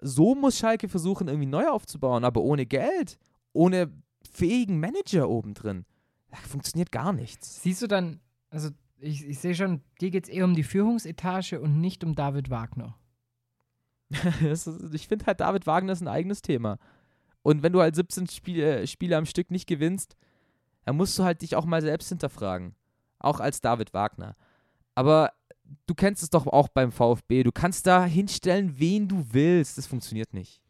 so muss Schalke versuchen, irgendwie neu aufzubauen, aber ohne Geld, ohne fähigen Manager obendrin. Funktioniert gar nichts. Siehst du dann, also ich, ich sehe schon, dir geht es eher um die Führungsetage und nicht um David Wagner. ist, ich finde halt, David Wagner ist ein eigenes Thema. Und wenn du halt 17 Spiel, äh, Spiele am Stück nicht gewinnst, dann musst du halt dich auch mal selbst hinterfragen. Auch als David Wagner. Aber du kennst es doch auch beim VfB. Du kannst da hinstellen, wen du willst. Das funktioniert nicht.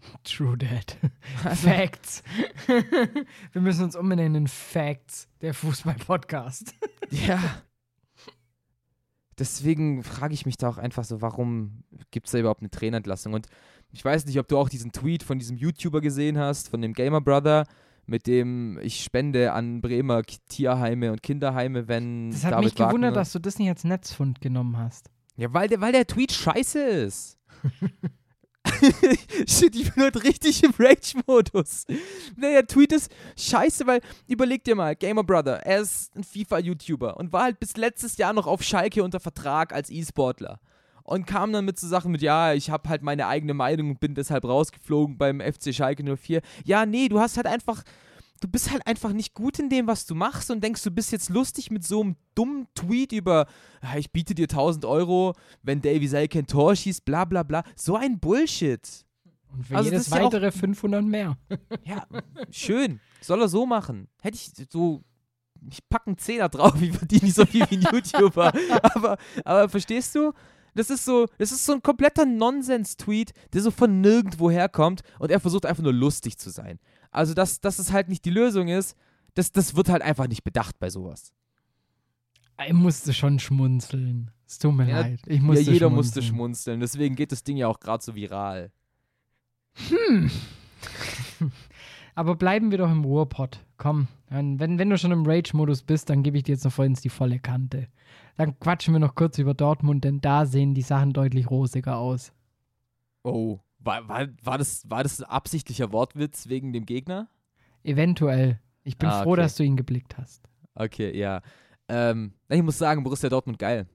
True that. Also Facts. Wir müssen uns umbenennen in Facts, der Fußball-Podcast. ja. Deswegen frage ich mich da auch einfach so, warum gibt es da überhaupt eine Trainerentlassung? Und ich weiß nicht, ob du auch diesen Tweet von diesem YouTuber gesehen hast, von dem Gamer Brother, mit dem ich spende an Bremer Tierheime und Kinderheime, wenn. Das hat David mich gewundert, Wagner dass du das nicht als Netzfund genommen hast. Ja, weil der, weil der Tweet scheiße ist. Shit, ich bin heute richtig im Rage-Modus. Der Tweet ist scheiße, weil überleg dir mal, Gamer Brother, er ist ein FIFA-YouTuber und war halt bis letztes Jahr noch auf Schalke unter Vertrag als E-Sportler. Und kam dann mit so Sachen mit, ja, ich habe halt meine eigene Meinung und bin deshalb rausgeflogen beim FC Schalke 04. Ja, nee, du hast halt einfach du bist halt einfach nicht gut in dem, was du machst und denkst, du bist jetzt lustig mit so einem dummen Tweet über, ich biete dir 1000 Euro, wenn Davy Selke ein Tor schießt, bla bla bla. So ein Bullshit. Und für also jedes weitere ja auch, 500 mehr. ja, schön. Soll er so machen. Hätte ich so, ich packe einen Zehner drauf, ich verdiene nicht so viel wie ein YouTuber. aber, aber verstehst du? Das ist so, das ist so ein kompletter Nonsens-Tweet, der so von nirgendwo herkommt und er versucht einfach nur lustig zu sein. Also, dass, dass es halt nicht die Lösung ist, das, das wird halt einfach nicht bedacht bei sowas. Ich musste schon schmunzeln. Es tut mir ja, leid. Ich musste ja, jeder schmunzeln. musste schmunzeln. Deswegen geht das Ding ja auch gerade so viral. Hm. Aber bleiben wir doch im Ruhrpott. Komm, wenn, wenn du schon im Rage-Modus bist, dann gebe ich dir jetzt noch vollends die volle Kante. Dann quatschen wir noch kurz über Dortmund, denn da sehen die Sachen deutlich rosiger aus. Oh, war, war, war, das, war das ein absichtlicher Wortwitz wegen dem Gegner? Eventuell. Ich bin ah, froh, dass du ihn geblickt hast. Okay, ja. Ähm, ich muss sagen, Borussia Dortmund geil.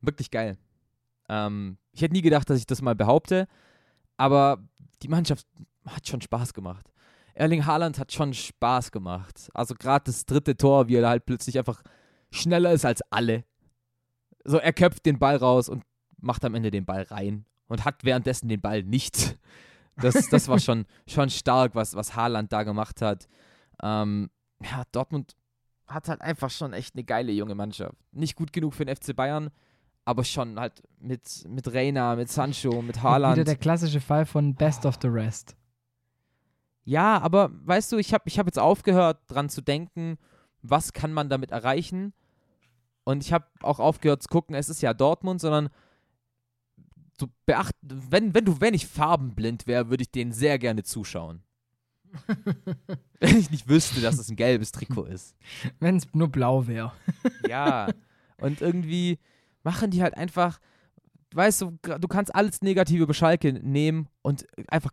Wirklich geil. Ähm, ich hätte nie gedacht, dass ich das mal behaupte, aber die Mannschaft hat schon Spaß gemacht. Erling Haaland hat schon Spaß gemacht. Also gerade das dritte Tor, wie er halt plötzlich einfach schneller ist als alle. So, er köpft den Ball raus und macht am Ende den Ball rein und hat währenddessen den Ball nicht. Das, das war schon, schon stark, was, was Haaland da gemacht hat. Ähm, ja, Dortmund hat halt einfach schon echt eine geile junge Mannschaft. Nicht gut genug für den FC Bayern, aber schon halt mit, mit Reina, mit Sancho, mit Haaland. Wieder der klassische Fall von Best of the Rest. Ja, aber weißt du, ich habe ich hab jetzt aufgehört, dran zu denken, was kann man damit erreichen. Und ich habe auch aufgehört zu gucken, es ist ja Dortmund, sondern so beacht, wenn, wenn du, wenn ich farbenblind wäre, würde ich denen sehr gerne zuschauen. wenn ich nicht wüsste, dass es ein gelbes Trikot ist. Wenn es nur blau wäre. Ja. Und irgendwie machen die halt einfach, weißt du, du kannst alles Negative über Schalke nehmen und einfach,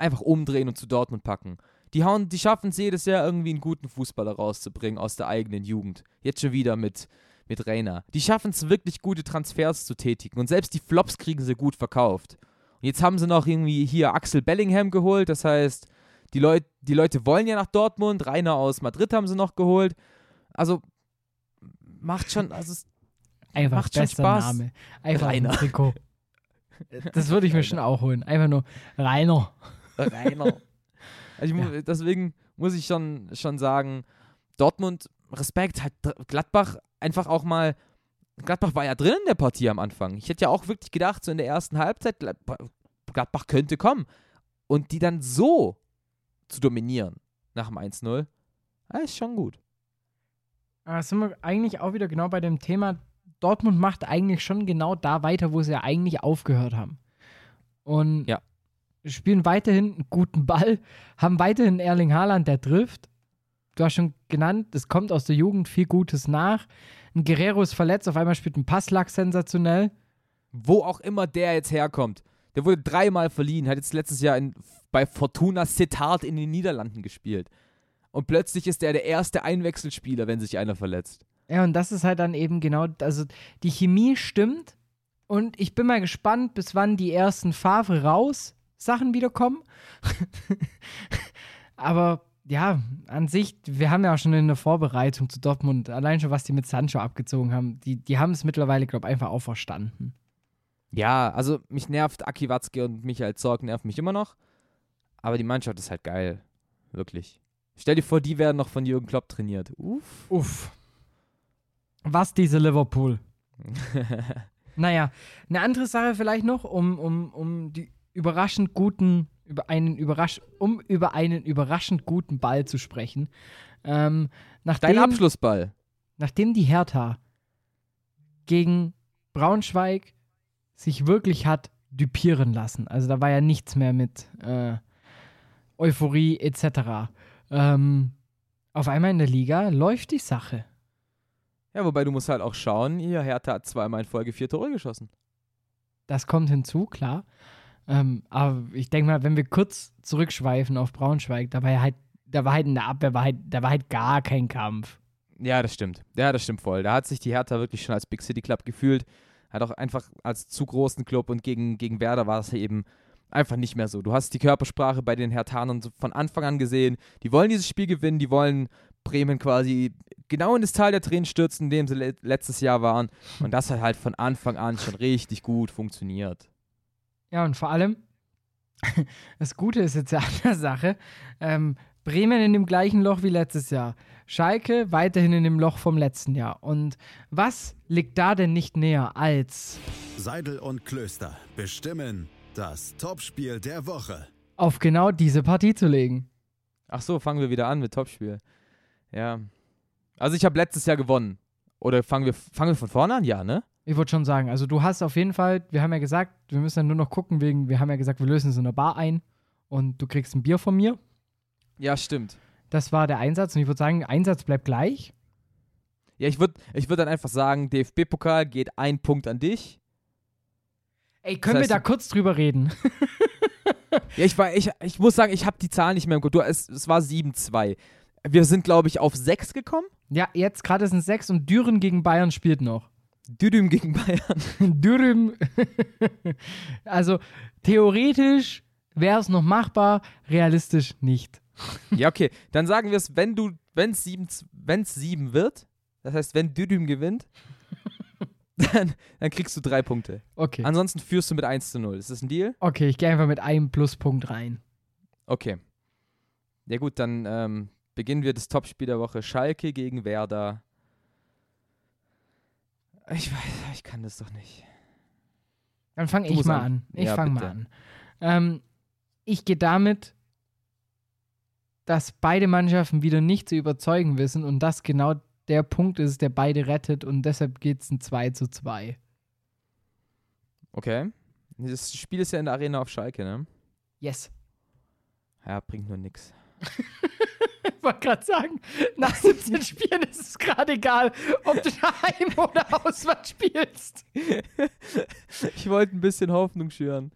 einfach umdrehen und zu Dortmund packen. Die, hauen, die schaffen es jedes Jahr irgendwie einen guten Fußballer rauszubringen aus der eigenen Jugend. Jetzt schon wieder mit, mit Rainer. Die schaffen es wirklich, gute Transfers zu tätigen. Und selbst die Flops kriegen sie gut verkauft. Und jetzt haben sie noch irgendwie hier Axel Bellingham geholt. Das heißt, die, Leut, die Leute wollen ja nach Dortmund. Rainer aus Madrid haben sie noch geholt. Also macht schon, also es Einfach Macht schon Spaß. Name. Einfach Rainer. ein Trikot. Das würde ich mir schon auch holen. Einfach nur Rainer. Rainer. Also mu- Deswegen muss ich schon, schon sagen, Dortmund, Respekt, hat Gladbach einfach auch mal. Gladbach war ja drin in der Partie am Anfang. Ich hätte ja auch wirklich gedacht, so in der ersten Halbzeit, Gladbach, Gladbach könnte kommen. Und die dann so zu dominieren nach dem 1-0, ah, ist schon gut. Aber sind wir eigentlich auch wieder genau bei dem Thema, Dortmund macht eigentlich schon genau da weiter, wo sie ja eigentlich aufgehört haben. Und Ja. Spielen weiterhin einen guten Ball, haben weiterhin Erling Haaland, der trifft. Du hast schon genannt, es kommt aus der Jugend viel Gutes nach. Ein Guerrero ist verletzt, auf einmal spielt ein Passlack sensationell. Wo auch immer der jetzt herkommt. Der wurde dreimal verliehen, hat jetzt letztes Jahr in, bei Fortuna Sittard in den Niederlanden gespielt. Und plötzlich ist er der erste Einwechselspieler, wenn sich einer verletzt. Ja, und das ist halt dann eben genau, also die Chemie stimmt und ich bin mal gespannt, bis wann die ersten Favre raus Sachen wiederkommen. Aber ja, an sich, wir haben ja auch schon in der Vorbereitung zu Dortmund, allein schon, was die mit Sancho abgezogen haben, die, die haben es mittlerweile, glaube ich, einfach auch verstanden. Ja, also mich nervt Aki Watzke und Michael Zorg nervt mich immer noch. Aber die Mannschaft ist halt geil. Wirklich. Stell dir vor, die werden noch von Jürgen Klopp trainiert. Uff. Uff. Was diese Liverpool. Naja, eine andere Sache vielleicht noch, um, um, um die überraschend guten, über einen überrasch, um über einen überraschend guten Ball zu sprechen. Ähm, nachdem, Dein Abschlussball. nachdem die Hertha gegen Braunschweig sich wirklich hat düpieren lassen, also da war ja nichts mehr mit äh, Euphorie etc. Ähm, auf einmal in der Liga läuft die Sache. Ja, wobei du musst halt auch schauen, hier Hertha hat zweimal in Folge vier Tore geschossen. Das kommt hinzu, klar. Ähm, aber ich denke mal, wenn wir kurz zurückschweifen auf Braunschweig, da war halt, da war halt in der Abwehr, war halt, da war halt gar kein Kampf. Ja, das stimmt. Ja, das stimmt voll. Da hat sich die Hertha wirklich schon als Big City Club gefühlt. Hat auch einfach als zu großen Club und gegen, gegen Werder war es eben einfach nicht mehr so. Du hast die Körpersprache bei den Herthanern von Anfang an gesehen. Die wollen dieses Spiel gewinnen, die wollen Bremen quasi genau in das Tal der Tränen stürzen, in dem sie le letztes Jahr waren. Und das hat halt von Anfang an schon richtig gut funktioniert. Ja, und vor allem, das Gute ist jetzt ja an der Sache, ähm, Bremen in dem gleichen Loch wie letztes Jahr. Schalke weiterhin in dem Loch vom letzten Jahr. Und was liegt da denn nicht näher als Seidel und Klöster bestimmen das Topspiel der Woche. auf genau diese Partie zu legen? Ach so, fangen wir wieder an mit Topspiel. Ja. Also ich habe letztes Jahr gewonnen. Oder fangen wir, fangen wir von vorne an? Ja, ne? Ich würde schon sagen, also du hast auf jeden Fall, wir haben ja gesagt, wir müssen dann nur noch gucken, wegen, wir haben ja gesagt, wir lösen es in der Bar ein und du kriegst ein Bier von mir. Ja, stimmt. Das war der Einsatz und ich würde sagen, Einsatz bleibt gleich. Ja, ich würde ich würd dann einfach sagen, DFB-Pokal geht ein Punkt an dich. Ey, können Das heißt, wir da kurz drüber reden? Ja, ich, war, ich, ich muss sagen, ich habe die Zahlen nicht mehr im Kopf. Du, es, es war 7-2. Wir sind, glaube ich, auf 6 gekommen. ja, jetzt gerade sind es sechs und Düren gegen Bayern spielt noch. Düdüm gegen Bayern. Dürüm. also theoretisch wäre es noch machbar, realistisch nicht. ja, okay. Dann sagen wir es, wenn du, wenn es 7, wenn's 7 wird, das heißt, wenn Düdüm gewinnt, dann, dann kriegst du drei Punkte. Okay. Ansonsten führst du mit 1 zu 0. Ist das ein Deal? Okay, ich gehe einfach mit einem Pluspunkt rein. Okay. Ja gut, dann ähm, beginnen wir das Topspiel der Woche. Schalke gegen Werder. Ich weiß, ich kann das doch nicht. Dann fange ich mal an. an. Ich Ja, fange mal an. Ähm, ich gehe damit dass beide Mannschaften wieder nicht zu überzeugen wissen und das genau der Punkt ist, der beide rettet und deshalb geht es ein 2 zu 2. Okay. Das Spiel ist ja in der Arena auf Schalke, ne? Yes. Ja, bringt nur nix. Ich wollte gerade sagen, nach 17 Spielen ist es gerade egal, ob du daheim oder auswärts spielst. ich wollte ein bisschen Hoffnung schüren.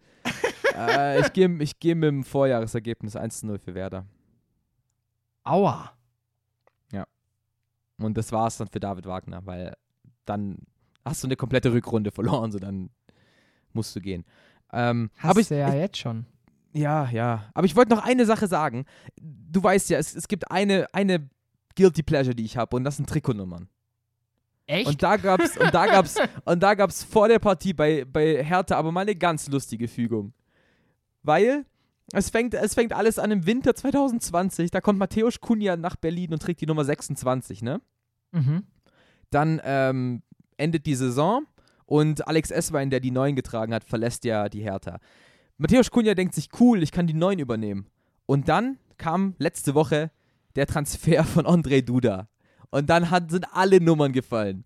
äh, ich gehe ich geh mit dem Vorjahresergebnis 1 zu 0 für Werder. Aua. Und das war's dann für David Wagner, weil dann hast du eine komplette Rückrunde verloren, so dann musst du gehen. Ähm, Hast ich, du ja ich, jetzt schon. Ja, ja. Aber ich wollte noch eine Sache sagen. Du weißt ja, es, es gibt eine, eine Guilty Pleasure, die ich habe, und das sind Trikotnummern. Echt? Und da gab's, und da gab's, und da gab's vor der Partie bei, bei Hertha aber mal eine ganz lustige Fügung. Weil es fängt, es fängt alles an im Winter 2020. Da kommt Matthäus Kunja nach Berlin und trägt die Nummer 26, ne? mhm. Dann ähm, endet die Saison und Alex Esswein, der die 9 getragen hat, verlässt ja die Hertha. Matthäus Kunja denkt sich, cool, ich kann die 9 übernehmen. Und dann kam letzte Woche der Transfer von André Duda. Und dann hat, sind alle Nummern gefallen.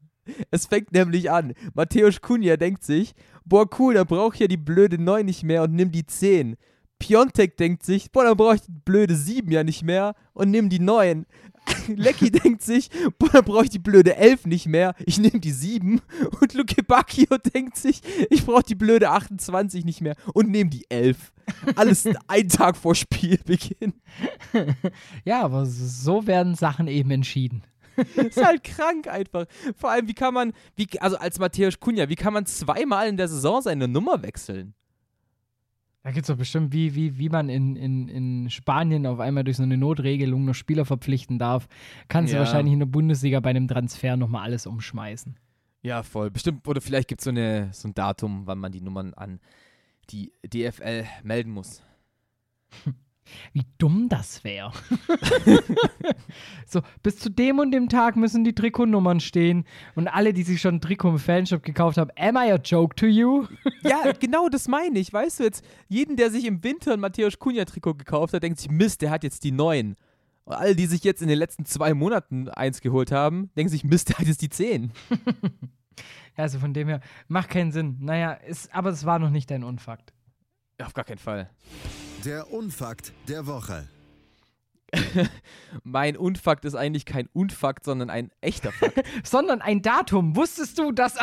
Es fängt nämlich an. Matthäus Kunja denkt sich, boah cool, dann brauche ich ja die blöde 9 nicht mehr und nimm die 10. Piontek denkt sich, boah, dann brauche ich die blöde 7 ja nicht mehr und nimm die 9. Lecky denkt sich, boah, dann brauche ich die blöde 11 nicht mehr, ich nehme die 7. Und Luke Bacchio denkt sich, ich brauche die blöde 28 nicht mehr und nehme die 11. Alles ein Tag vor Spielbeginn. Ja, aber so werden Sachen eben entschieden. ist halt krank einfach. Vor allem, wie kann man, wie, also als Matthäus Kunja, wie kann man zweimal in der Saison seine Nummer wechseln? Da gibt es doch bestimmt, wie, wie, wie man in, in, in Spanien auf einmal durch so eine Notregelung noch Spieler verpflichten darf, kannst Ja. du wahrscheinlich in der Bundesliga bei einem Transfer nochmal alles umschmeißen. Ja, voll. Bestimmt, oder vielleicht gibt es so, eine, so ein Datum, wann man die Nummern an die DFL melden muss. Wie dumm das wäre. so, bis zu dem und dem Tag müssen die Trikotnummern stehen. Und alle, die sich schon ein Trikot im Fanshop gekauft haben, am I a joke to you? Ja, genau das meine ich. Weißt du jetzt, jeden, der sich im Winter ein Matthäus Kunja-Trikot gekauft hat, denkt sich, Mist, der hat jetzt die neun. Und alle, die sich jetzt in den letzten zwei Monaten eins geholt haben, denken sich, Mist, der hat jetzt die zehn. Also von dem her, macht keinen Sinn. Naja, ist, aber es war noch nicht dein Unfakt. Auf gar keinen Fall. Der Unfakt der Woche. Mein Unfakt ist eigentlich kein Unfakt, sondern ein echter Fakt. Sondern ein Datum. Wusstest du das?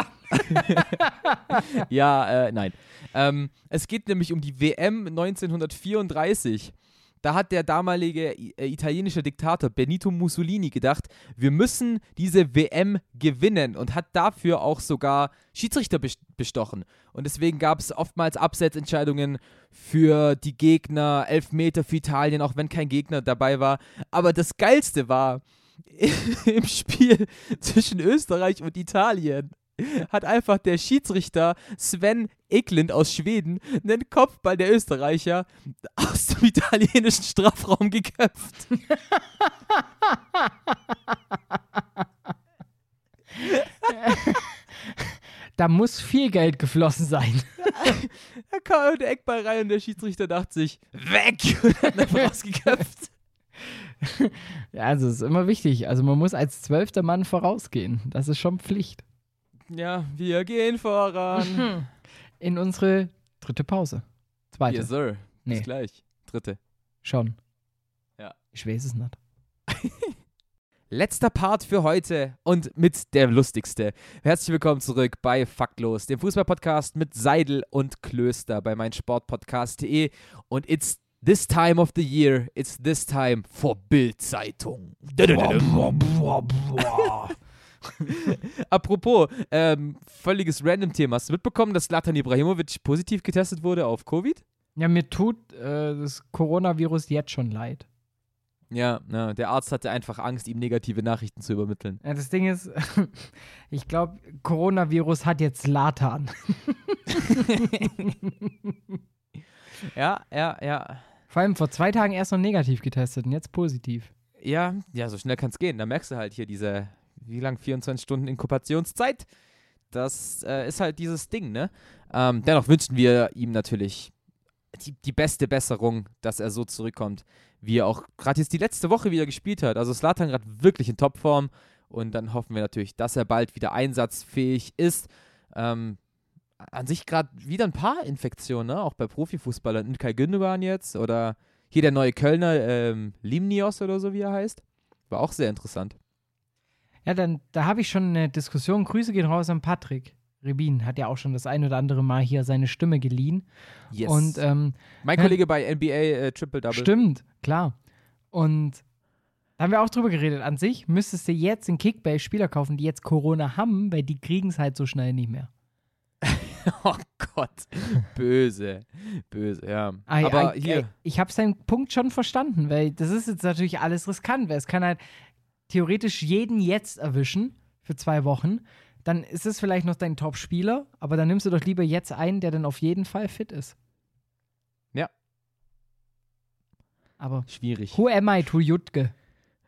ja, äh, nein. Ähm, es geht nämlich um die WM 1934. Da hat der damalige äh, italienische Diktator Benito Mussolini gedacht, wir müssen diese WM gewinnen und hat dafür auch sogar Schiedsrichter bes- bestochen. Und deswegen gab es oftmals Absetzentscheidungen für die Gegner, Elfmeter für Italien, auch wenn kein Gegner dabei war. Aber das Geilste war, im Spiel zwischen Österreich und Italien hat einfach der Schiedsrichter Sven Eklund aus Schweden einen Kopfball der Österreicher aus dem italienischen Strafraum geköpft. Da muss viel Geld geflossen sein. Da kam der Eckball rein und der Schiedsrichter dachte sich, weg! Und hat einfach rausgeköpft. Ja, also es ist immer wichtig. Also man muss als zwölfter Mann vorausgehen. Das ist schon Pflicht. Ja, wir gehen voran. In unsere dritte Pause. Zweite. Yes, sir. Nee. Bis gleich. Dritte. Schon. Ja. Ich weiß es nicht. Letzter Part für heute und mit der lustigste. Herzlich willkommen zurück bei Faktlos, dem Fußballpodcast mit Seidel und Klöster bei meinsportpodcast.de. Und it's this time of the year, it's this time for Bild-Zeitung. Apropos, ähm, völliges Random-Thema. Hast du mitbekommen, dass Zlatan Ibrahimovic positiv getestet wurde auf Covid? Ja, mir tut äh, das Coronavirus jetzt schon leid. Ja, ja, der Arzt hatte einfach Angst, ihm negative Nachrichten zu übermitteln. Ja, das Ding ist, ich glaube, Coronavirus hat jetzt Latan. Ja, ja, ja. Vor allem vor zwei Tagen erst noch negativ getestet und jetzt positiv. Ja, ja, so schnell kann es gehen. Da merkst du halt hier diese, wie lang, 24 Stunden Inkubationszeit. Das äh, ist halt dieses Ding, ne? Ähm, dennoch wünschen wir ihm natürlich die, die beste Besserung, dass er so zurückkommt, wie er auch gerade jetzt die letzte Woche wieder gespielt hat. Also Slatan gerade wirklich in Topform und dann hoffen wir natürlich, dass er bald wieder einsatzfähig ist. Ähm, an sich gerade wieder ein paar Infektionen, ne? auch bei Profifußballern. Kai Gündogan jetzt oder hier der neue Kölner ähm, Limnios oder so, wie er heißt. War auch sehr interessant. Ja, dann da habe ich schon eine Diskussion. Grüße gehen raus an Patrick. Rebin hat ja auch schon das ein oder andere Mal hier seine Stimme geliehen. Yes. Und ähm, mein ja, Kollege bei NBA äh, Triple Double. Stimmt, klar. Und da haben wir auch drüber geredet. An sich müsstest du jetzt in Kickbase Spieler kaufen, die jetzt Corona haben, weil die kriegen es halt so schnell nicht mehr. oh Gott, böse, böse, ja. Ei, Aber ei, hier. ei, ich habe seinen Punkt schon verstanden, weil das ist jetzt natürlich alles riskant, weil es kann halt theoretisch jeden jetzt erwischen für zwei Wochen. Dann ist es vielleicht noch dein Top-Spieler, aber dann nimmst du doch lieber jetzt einen, der dann auf jeden Fall fit ist. Ja. Aber Schwierig. who am I to Jutke?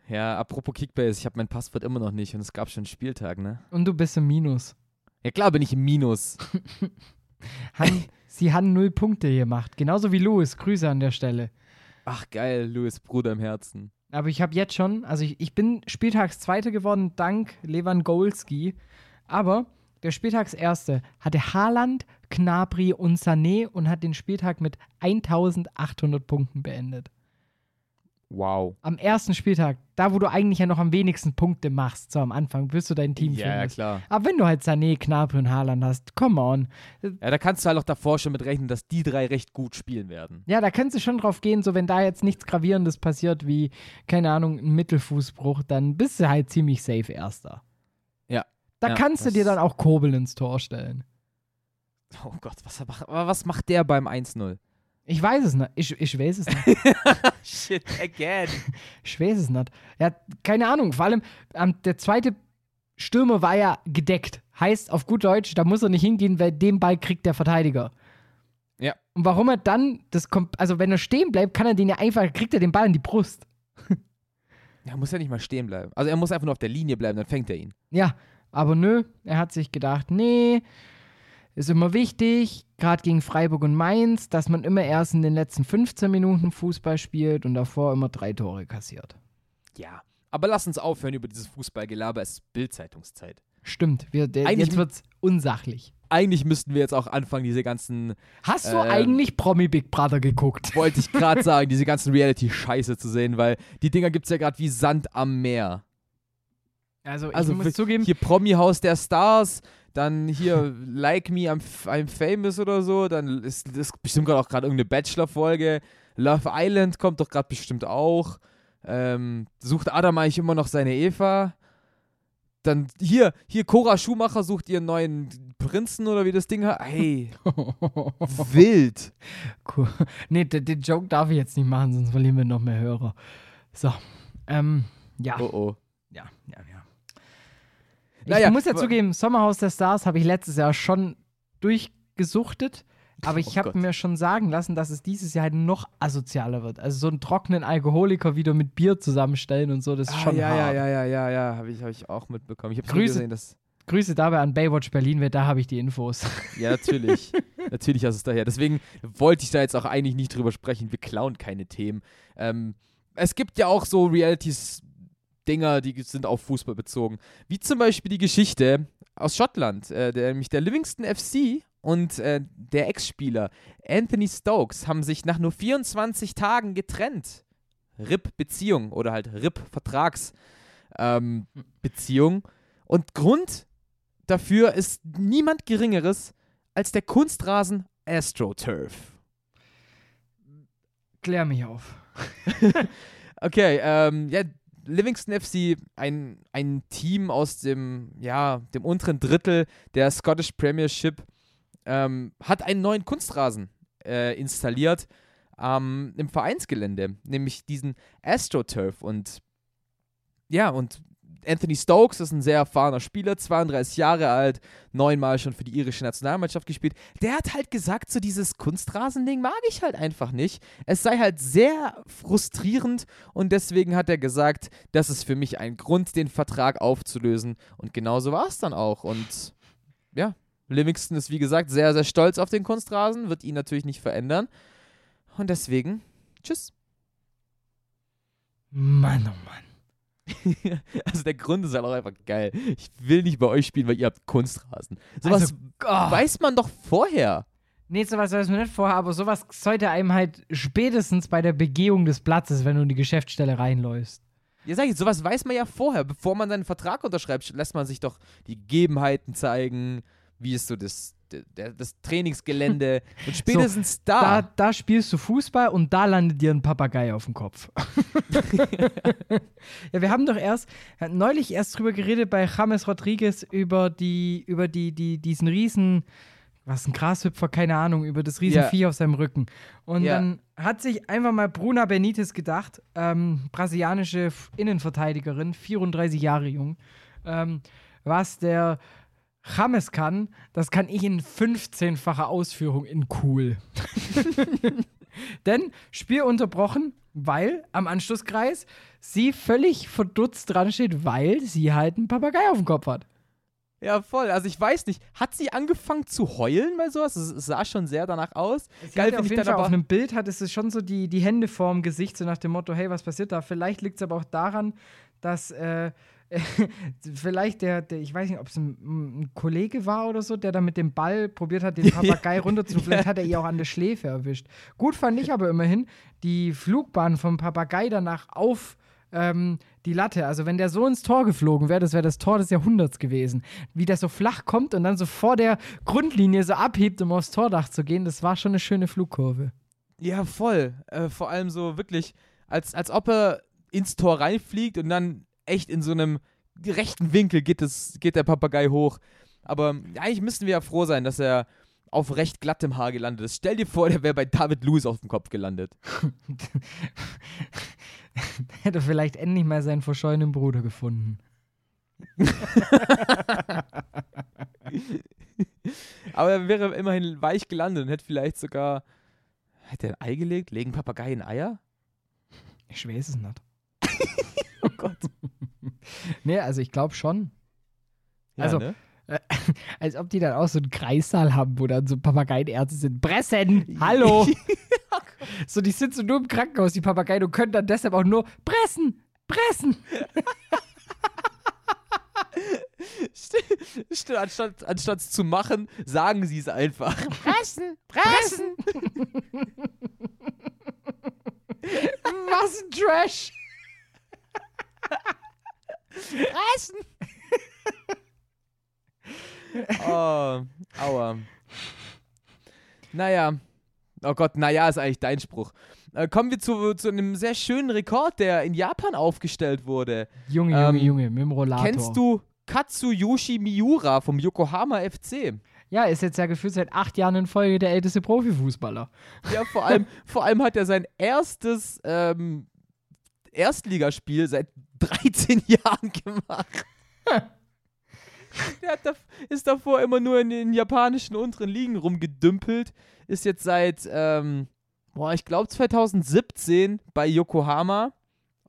Ja, apropos Kickbase, ich habe mein Passwort immer noch nicht und es gab schon einen Spieltag, ne? Und du bist im Minus. Ja klar bin ich im Minus. Han, sie haben null Punkte gemacht. Genauso wie Louis. Grüße an der Stelle. Ach geil, Louis, Bruder im Herzen. Aber ich habe jetzt schon, also ich, ich bin Spieltagszweiter geworden dank Lewandowski. Aber der Spieltagserste hatte Haaland, Knabri und Sané und hat den Spieltag mit 1800 Punkten beendet. Wow. Am ersten Spieltag, da wo du eigentlich ja noch am wenigsten Punkte machst, so am Anfang, bis du dein Team Ja, ja, findest. klar. Aber wenn du halt Sané, Knabri und Haaland hast, come on. Ja, da kannst du halt auch davor schon mit rechnen, dass die drei recht gut spielen werden. Ja, da kannst du schon drauf gehen, so wenn da jetzt nichts Gravierendes passiert, wie, keine Ahnung, ein Mittelfußbruch, dann bist du halt ziemlich safe Erster. Ja. Da Ja, kannst du dir dann auch Kobel ins Tor stellen. Oh Gott, was, macht- was macht der beim 1-0? Ich weiß es nicht. Ich, ich weiß es nicht. Shit, again. Ich weiß es nicht. Ja, keine Ahnung. Vor allem, ähm, der zweite Stürmer war ja gedeckt. Heißt auf gut Deutsch, da muss er nicht hingehen, weil den Ball kriegt der Verteidiger. Ja. Und warum er dann das kommt, also wenn er stehen bleibt, kann er den ja einfach, kriegt er den Ball in die Brust. Er muss ja nicht mal stehen bleiben. Also er muss einfach nur auf der Linie bleiben, dann fängt er ihn. Ja, aber nö, er hat sich gedacht, nee, ist immer wichtig, gerade gegen Freiburg und Mainz, dass man immer erst in den letzten 15 Minuten Fußball spielt und davor immer drei Tore kassiert. Ja. Aber lass uns aufhören über dieses Fußballgelaber. Es ist Bildzeitungszeit. Stimmt, wir, der, Eigentlich jetzt wird's unsachlich. Eigentlich müssten wir jetzt auch anfangen, diese ganzen, Hast du Ähm. eigentlich Promi Big Brother geguckt? wollte ich gerade sagen, diese ganzen Reality-Scheiße zu sehen, weil die Dinger gibt es ja gerade wie Sand am Meer. Also, Also ich muss wi- zugeben, Hier Promi-Haus der Stars, dann hier Like Me, I'm, I'm Famous oder so, dann ist, ist bestimmt gerade auch gerade irgendeine Bachelor-Folge. Love Island kommt doch gerade bestimmt auch. Ähm, sucht Adam eigentlich immer noch seine Eva. Dann hier, hier Cora Schumacher sucht ihren neuen Prinzen oder wie das Ding heißt. Hey, wild. cool. nee, den, den Joke darf ich jetzt nicht machen, sonst verlieren wir noch mehr Hörer. So, ähm, ja, Oh oh. ja, ja, ja. Ich Naja, muss ja zugeben, Sommerhaus der Stars habe ich letztes Jahr schon durchgesuchtet, aber ich Oh habe mir schon sagen lassen, dass es dieses Jahr halt noch asozialer wird. Also so einen trockenen Alkoholiker wieder mit Bier zusammenstellen und so, das ist Ah, schon ja, hart. ja, ja, ja, ja, ja, habe ich, hab ich auch mitbekommen. Ich habe Grüße. gesehen, dass Grüße dabei an Baywatch Berlin, weil da habe ich die Infos. Ja, natürlich. natürlich hast du es daher. Deswegen wollte ich da jetzt auch eigentlich nicht drüber sprechen. Wir klauen keine Themen. Ähm, es gibt ja auch so Realities-Dinger, die sind auf Fußball bezogen. Wie zum Beispiel die Geschichte aus Schottland, äh, der, nämlich der Livingston FC und äh, der Ex-Spieler Anthony Stokes haben sich nach nur 24 Tagen getrennt. RIP-Beziehung oder halt RIP-Vertragsbeziehung. Ähm, und Grund dafür ist niemand Geringeres als der Kunstrasen AstroTurf. Klär mich auf. Okay, ähm, ja, Livingston FC, ein, ein Team aus dem, ja, dem unteren Drittel der Scottish Premiership, ähm, hat einen neuen Kunstrasen äh, installiert ähm, im Vereinsgelände, nämlich diesen AstroTurf. Und ja, und Anthony Stokes ist ein sehr erfahrener Spieler, 32 Jahre alt, neunmal schon für die irische Nationalmannschaft gespielt. Der hat halt gesagt, so dieses Kunstrasending mag ich halt einfach nicht. Es sei halt sehr frustrierend und deswegen hat er gesagt, das ist für mich ein Grund, den Vertrag aufzulösen. Und genauso war es dann auch. Und ja, Livingston ist wie gesagt sehr, sehr stolz auf den Kunstrasen, wird ihn natürlich nicht verändern. Und deswegen, tschüss. Mann, oh Mann. also der Grund ist halt auch einfach geil. Ich will nicht bei euch spielen, weil ihr habt Kunstrasen. Sowas Also, oh. weiß man doch vorher. Nee, sowas weiß man nicht vorher, aber sowas sollte einem halt spätestens bei der Begehung des Platzes, wenn du in die Geschäftsstelle reinläufst. Ja, sag ich, sowas weiß man ja vorher. Bevor man seinen Vertrag unterschreibt, lässt man sich doch die Gegebenheiten zeigen, wie ist so das, das Trainingsgelände. Und spätestens Da, da, da spielst du Fußball und da landet dir ein Papagei auf dem Kopf. ja, wir haben doch erst, neulich erst drüber geredet bei James Rodriguez über die, über die, die, diesen riesen, was ein Grashüpfer, keine Ahnung, über das riesen Ja. Vieh auf seinem Rücken. Und Ja. dann hat sich einfach mal Bruna Benitez gedacht, ähm, brasilianische Innenverteidigerin, 34 Jahre jung, ähm, was der James kann, das kann ich in 15-facher Ausführung in cool. Denn Spiel unterbrochen, weil am Anschlusskreis sie völlig verdutzt dran steht, weil sie halt einen Papagei auf dem Kopf hat. ja voll. Also ich weiß nicht, hat sie angefangen zu heulen bei sowas? Es es sah schon sehr danach aus. Sie Geil finde ich dann Fall auf aber. einem Bild hat es schon so die, die Hände vorm Gesicht, so nach dem Motto, hey, was passiert da? Vielleicht liegt es aber auch daran, dass äh, vielleicht der, der, ich weiß nicht, ob es ein, ein Kollege war oder so, der da mit dem Ball probiert hat, den Papagei runterzuziehen. Vielleicht hat er ihr auch an der Schläfe erwischt. Gut fand ich aber immerhin die Flugbahn vom Papagei danach auf ähm, die Latte. Also wenn der so ins Tor geflogen wäre, das wäre das Tor des Jahrhunderts gewesen. Wie der so flach kommt und dann so vor der Grundlinie so abhebt, um aufs Tordach zu gehen, das war schon eine schöne Flugkurve. Ja, voll. Äh, vor allem so wirklich, als, als ob er ins Tor reinfliegt und dann echt in so einem rechten Winkel geht, das, geht der Papagei hoch. Aber eigentlich müssten wir ja froh sein, dass er auf recht glattem Haar gelandet ist. Stell dir vor, der wäre bei David Lewis auf dem Kopf gelandet. Hätte vielleicht endlich mal seinen verschollenen Bruder gefunden. Aber er wäre immerhin weich gelandet und hätte vielleicht sogar. Hätte er ein Ei gelegt? Legen Papageien Eier? Ich weiß es nicht. Oh Gott. Nee, also ich glaube schon. Ja, Also- ne? Als ob die dann auch so einen Kreissaal haben, wo dann so Papageienärzte sind. Pressen! Hallo! so, die sitzen nur im Krankenhaus, die Papageien, und können dann deshalb auch nur pressen! Pressen! St- st- anstatt, anstatt es zu machen, sagen sie es einfach. Pressen! Pressen! Was ein Trash! Pressen! Oh, aua. Naja. Oh Gott, naja ist eigentlich dein Spruch. Äh, kommen wir zu, zu einem sehr schönen Rekord, der in Japan aufgestellt wurde. Junge, Junge, Ähm, Junge, mit dem Rollator. Kennst du Katsuyoshi Miura vom Yokohama FC? Ja, ist jetzt ja gefühlt seit acht Jahren in Folge der älteste Profifußballer. Ja, vor allem, vor allem hat er sein erstes ähm, Erstligaspiel seit 13 Jahren gemacht. Der hat da, ist davor immer nur in den japanischen unteren Ligen rumgedümpelt. Ist jetzt seit, ähm, boah, ich glaube 2017 bei Yokohama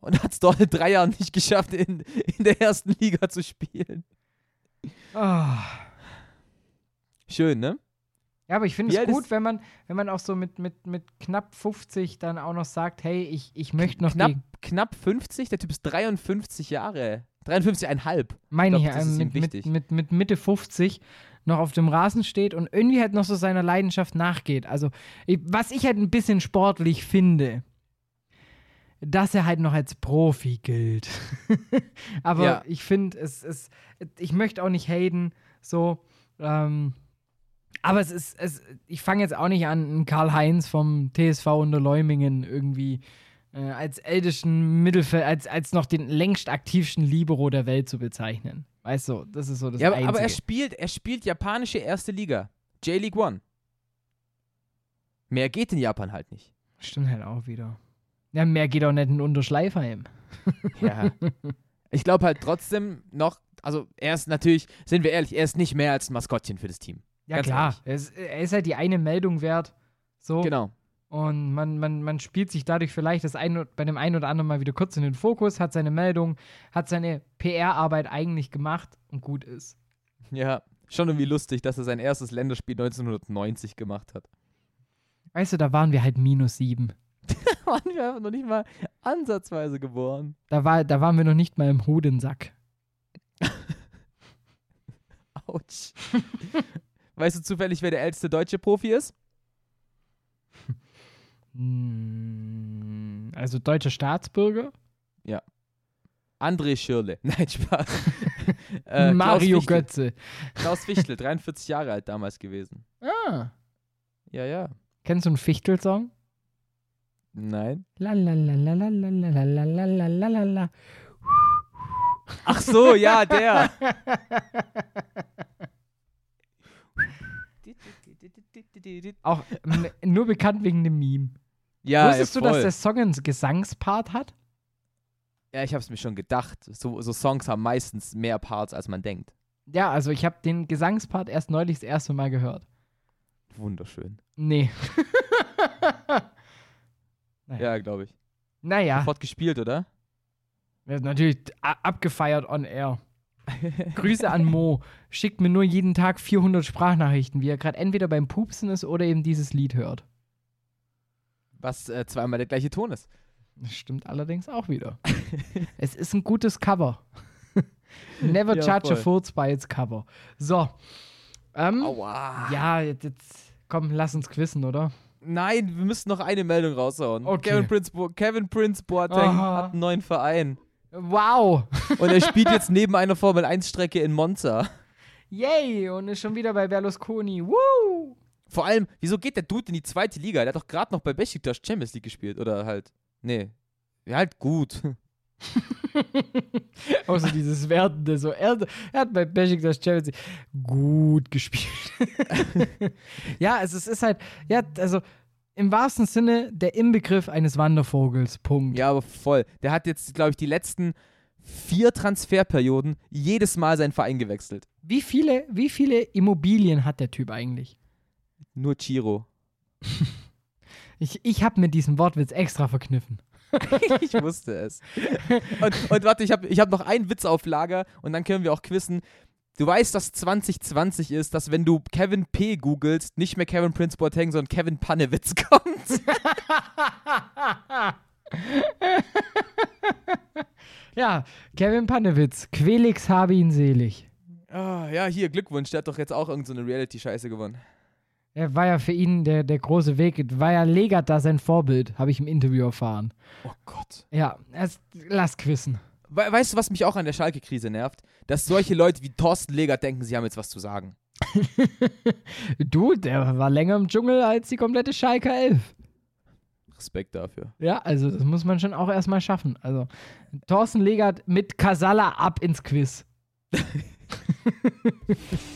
und hat es dort in drei Jahren nicht geschafft, in, in der ersten Liga zu spielen. Ah. Schön, ne? Ja, aber ich finde es gut, ist- wenn man, wenn man auch so mit, mit, mit knapp 50 dann auch noch sagt, hey, ich, ich möchte noch Knapp, knapp 50, der Typ ist 53 Jahre. 53,5. meine ich ich, glaub, das ist ähm, mit, mit, wichtig. mit, mit Mitte 50 noch auf dem Rasen steht und irgendwie halt noch so seiner Leidenschaft nachgeht. Also, ich, was ich halt ein bisschen sportlich finde, dass er halt noch als Profi gilt. aber Ja. ich finde, es, es, ich möchte auch nicht haten, so, ähm, aber es ist, es, ich fange jetzt auch nicht an, einen Karl-Heinz vom TSV unter Leumingen irgendwie äh, als ältesten Mittelfeld, als, als noch den längst aktivsten Libero der Welt zu bezeichnen. Weißt du, das ist so das Ja, aber, Einzige. aber er spielt, er spielt japanische erste Liga. J-League One. Mehr geht in Japan halt nicht. Stimmt halt auch wieder. Ja, mehr geht auch nicht in Unterschleifheim. Ja. ich glaube halt trotzdem noch, also er ist natürlich, sind wir ehrlich, er ist nicht mehr als ein Maskottchen für das Team. Ja, Ganz klar. ehrlich. Er ist, halt die eine Meldung wert. So. Genau. Und man, man, man spielt sich dadurch vielleicht das ein, bei dem einen oder anderen mal wieder kurz in den Fokus, hat seine Meldung, hat seine PR-Arbeit eigentlich gemacht und gut ist. Ja, schon irgendwie lustig, dass er sein erstes Länderspiel 1990 gemacht hat. Weißt du, da waren wir halt minus sieben. waren wir einfach noch nicht mal Ansatzweise geboren. Da, war, da waren wir noch nicht mal im Hodensack. Autsch. Weißt du zufällig, wer der älteste deutsche Profi ist? Also deutscher Staatsbürger? Ja. André Schirle. Nein, Spaß. äh, Mario Klaus Götze. Klaus Fichtel, 43 Jahre alt damals gewesen. Ah. Ja, ja. Kennst du einen Fichtel-Song? Nein. Ach so, ja, der. Auch nur bekannt wegen dem Meme. Ja, Wusstest ja, du, dass der Song einen Gesangspart hat? Ja, ich hab's mir schon gedacht. So, so Songs haben meistens mehr Parts, als man denkt. Ja, also ich habe den Gesangspart erst neulich das erste Mal gehört. Wunderschön. Nee. Ja, glaube ich. Naja, Sofort gespielt, oder? wird natürlich abgefeiert on air. Grüße an Mo. Schickt mir nur jeden Tag 400 Sprachnachrichten, wie er gerade entweder beim Pupsen ist oder eben dieses Lied hört. Was äh, zweimal der gleiche Ton ist. Das stimmt allerdings auch wieder. es ist ein gutes Cover. Never Ja, judge a voll. fools by its cover. So. Ähm, Aua. ja, jetzt, jetzt komm, lass uns quizzen, oder? Nein, wir müssen noch eine Meldung raushauen. Okay. Kevin Prince, Bo Kevin Prince Boateng Aha. hat einen neuen Verein. Wow! Und er spielt jetzt neben einer Formel-1-Strecke in Monza. Yay! Und ist schon wieder bei Berlusconi. Woo! Vor allem, wieso geht der Dude in die zweite Liga? Der hat doch gerade noch bei Besiktas Champions League gespielt. Oder halt, nee. Ja, halt gut. Außer dieses Wertende. So, er, er hat bei Besiktas Champions League gut gespielt. ja, also es ist halt, ja, also im wahrsten Sinne der Inbegriff eines Wandervogels. Punkt. Ja, aber voll. Der hat jetzt, glaube ich, die letzten vier Transferperioden jedes Mal seinen Verein gewechselt. Wie viele, wie viele Immobilien hat der Typ eigentlich? Nur Chiro. Ich, ich habe mit diesem Wortwitz extra verkniffen. ich wusste es. Und, und warte, ich habe ich hab noch einen Witz auf Lager und dann können wir auch quissen. Du weißt, dass 2020 ist, dass wenn du Kevin P. googelst, nicht mehr Kevin Prince Boateng, sondern Kevin Pannewitz kommt. Ja, Kevin Panewitz, Quelix habe ihn selig. Ah, ja, hier, Glückwunsch. Der hat doch jetzt auch irgendeine so eine Reality-Scheiße gewonnen. Er war ja für ihn der, der große Weg. War ja Legat da sein Vorbild, habe ich im Interview erfahren. Oh Gott. Ja, es, lass quissen. We weißt du, was mich auch an der Schalke-Krise nervt? Dass solche Leute wie Thorsten Legert denken, sie haben jetzt was zu sagen. Du, der war länger im Dschungel als die komplette Schalke 11. Respekt dafür. Ja, also das muss man schon auch erstmal schaffen. Also Thorsten Legert mit Kasala ab ins Quiz.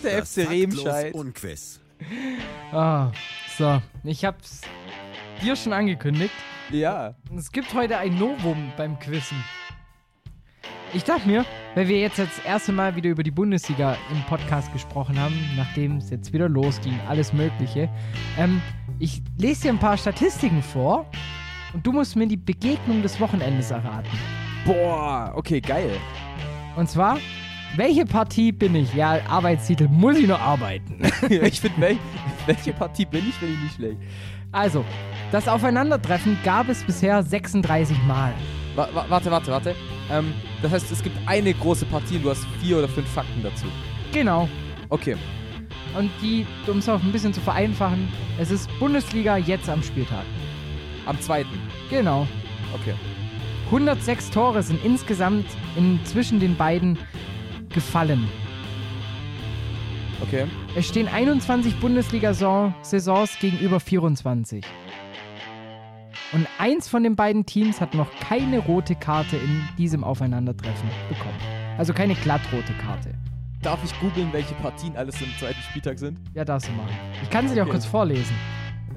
Der Das FC Remscheid. Unquiz. Ah, so, ich hab's dir schon angekündigt. Ja. Es gibt heute ein Novum beim Quizzen. Ich dachte mir, weil wir jetzt das erste Mal wieder über die Bundesliga im Podcast gesprochen haben, nachdem es jetzt wieder losging, alles Mögliche, ähm, ich lese dir ein paar Statistiken vor und du musst mir die Begegnung des Wochenendes erraten. Boah, okay, geil. Und zwar, welche Partie bin ich? Ja, Arbeitstitel, muss ich noch arbeiten. ich finde, wel welche Partie bin ich, finde ich nicht schlecht. Also, das Aufeinandertreffen gab es bisher 36 Mal. Wa wa warte, warte, warte. Ähm, das heißt, es gibt eine große Partie und du hast vier oder fünf Fakten dazu. Genau. Okay. Und die, um es auch ein bisschen zu vereinfachen, es ist Bundesliga jetzt am Spieltag. Am zweiten. Genau. Okay. 106 Tore sind insgesamt in, zwischen den beiden gefallen. Okay. Es stehen 21 Bundesliga-Saisons gegenüber 24. Und eins von den beiden Teams hat noch keine rote Karte in diesem Aufeinandertreffen bekommen. Also keine glattrote Karte. Darf ich googeln, welche Partien alles im zweiten Spieltag sind? Ja, darfst du machen. Ich kann sie dir auch kurz vorlesen.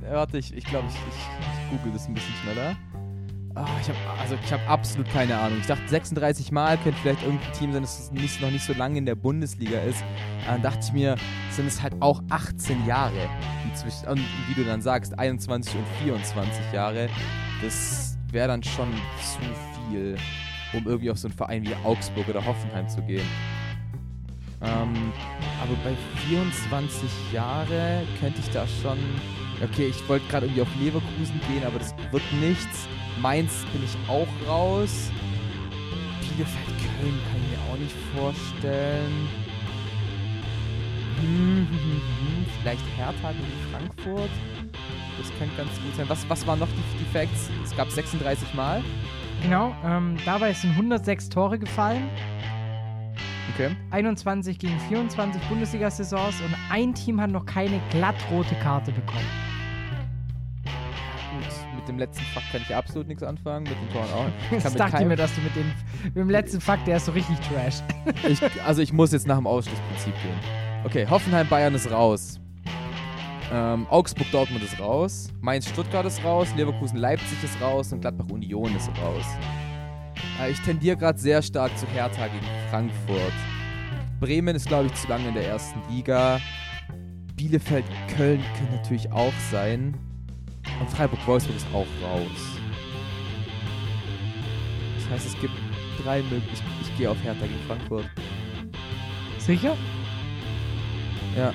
Äh, warte, ich, ich glaube, ich, ich, ich google das ein bisschen schneller. Ah, ich habe also habe absolut keine Ahnung. Ich dachte 36 Mal könnte vielleicht irgendein Team sein, das nicht, noch nicht so lange in der Bundesliga ist. Dann dachte ich mir, sind es halt auch 18 Jahre inzwischen. Und wie du dann sagst, 21 und 24 Jahre. Das wäre dann schon zu viel, um irgendwie auf so einen Verein wie Augsburg oder Hoffenheim zu gehen. Ähm, aber bei 24 Jahre könnte ich da schon. Okay, ich wollte gerade irgendwie auf Leverkusen gehen, aber das wird nichts. Mainz bin ich auch raus. Bielefeld, Köln kann ich mir auch nicht vorstellen. Hm, hm, hm. Vielleicht Hertha gegen Frankfurt. Das könnte ganz gut sein. Was, was waren noch die, die Facts? Es gab 36 Mal. Genau, ähm, dabei sind 106 Tore gefallen. Okay. 21 gegen 24 Bundesliga-Saisons und ein Team hat noch keine glattrote Karte bekommen. Mit dem letzten Fakt kann ich absolut nichts anfangen, mit den Toren auch. Ich dachte mir, dass du mit, den, mit dem letzten Fakt, der ist so richtig trash. ich, also ich muss jetzt nach dem Ausschlussprinzip gehen. Okay, Hoffenheim, Bayern ist raus. Ähm, Augsburg, Dortmund ist raus. Mainz, Stuttgart ist raus. Leverkusen, Leipzig ist raus. Und Gladbach, Union ist raus. Äh, ich tendiere gerade sehr stark zu Hertha gegen Frankfurt. Bremen ist, glaube ich, zu lange in der ersten Liga. Bielefeld, Köln können natürlich auch sein. Und Freiburg-Wolfsburg ist auch raus. Das heißt, es gibt drei Möglichkeiten. Ich, ich gehe auf Hertha gegen Frankfurt. Sicher? Ja.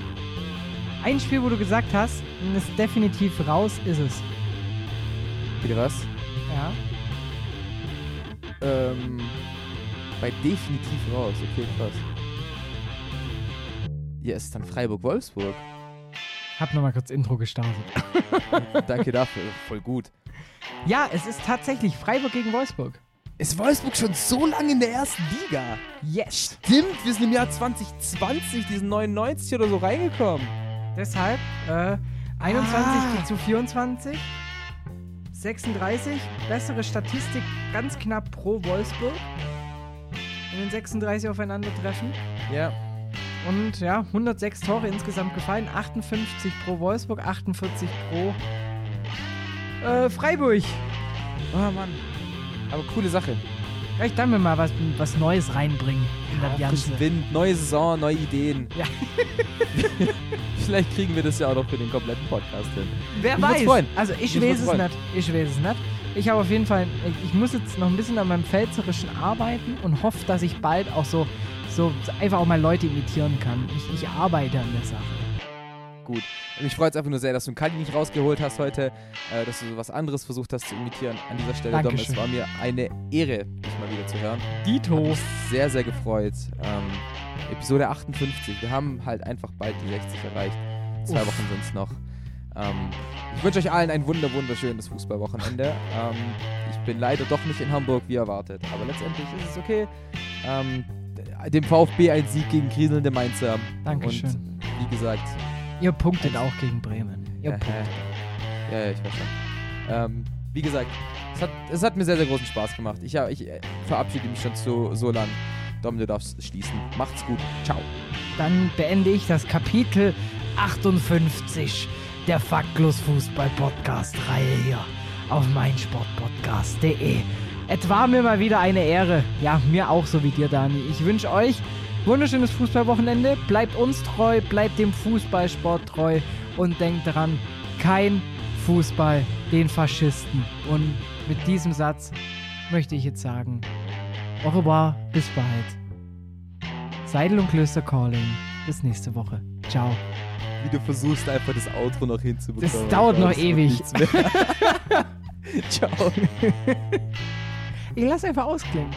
Ein Spiel, wo du gesagt hast, ist definitiv raus, ist es. Bitte was? Ja. Ähm, bei definitiv raus. Okay, krass. Ja, ist dann Freiburg-Wolfsburg. Hab nochmal kurz Intro gestartet. Danke dafür. Voll gut. Ja, es ist tatsächlich Freiburg gegen Wolfsburg. Ist Wolfsburg schon so lange in der ersten Liga? Yes. Stimmt, wir sind im Jahr 2020, diesen 99 oder so reingekommen. Deshalb äh, 21 Ah. zu 24. 36. Bessere Statistik ganz knapp pro Wolfsburg. In den 36 aufeinandertreffen. Ja. Und ja, 106 Tore insgesamt gefallen. 58 pro Wolfsburg, 48 pro äh, Freiburg. Oh Mann. Aber coole Sache. Vielleicht dann wir mal was, was Neues reinbringen in das Ganze. frischen Wind, neue Saison, neue Ideen. Ja. Vielleicht kriegen wir das ja auch noch für den kompletten Podcast hin. Wer Ich weiß. Also ich Mich weiß es nicht. Ich weiß es nicht. Ich habe auf jeden Fall, ich, muss jetzt noch ein bisschen an meinem Pfälzerischen arbeiten und hoffe, dass ich bald auch so, so einfach auch mal Leute imitieren kann. Ich, ich arbeite an der Sache. Gut. Und mich freut es einfach nur sehr, dass du einen Kali nicht rausgeholt hast heute, äh, dass du so was anderes versucht hast zu imitieren. An dieser Stelle, Dom, es war mir eine Ehre, dich mal wieder zu hören. Hat Dito. mich sehr, sehr gefreut. Ähm, Episode 58. Wir haben halt einfach bald die 60 erreicht. Zwei Uff. Wochen sind es noch. Ähm, ich wünsche euch allen ein wunder wunderschönes Fußballwochenende. Ähm, ich bin leider doch nicht in Hamburg wie erwartet, aber letztendlich ist es okay. Ähm, dem VfB ein Sieg gegen kriselnde Mainzer. Dankeschön. Und wie gesagt, Ihr punktet auch gegen Bremen. Ihr Ja, punktet. ja, ja, ich weiß schon. Ähm, wie gesagt, es hat, es hat mir sehr, sehr großen Spaß gemacht. Ich, ich äh, verabschiede mich schon so, so lang. Dom, du darfst schließen. Macht's gut. Ciao. Dann beende ich das Kapitel 58 der Faktlos Fußball Podcast Reihe hier auf meinsportpodcast.de. Es war mir mal wieder eine Ehre. Ja, mir auch so wie dir, Dani. Ich wünsche euch wunderschönes Fußballwochenende. Bleibt uns treu, bleibt dem Fußballsport treu und denkt daran, kein Fußball den Faschisten. Und mit diesem Satz möchte ich jetzt sagen, au revoir, bis bald. Seidel und Klöster Calling. Bis nächste Woche. Ciao. Wie du versuchst, einfach das Outro noch hinzubekommen. Das dauert noch ewig. Ciao. Ich lass einfach ausklingen.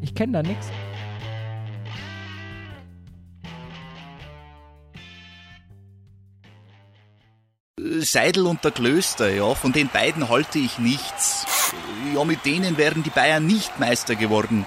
Ich kenne da nichts. Seidel und der Klöster, ja, von den beiden halte ich nichts. Ja, mit denen wären die Bayern nicht Meister geworden.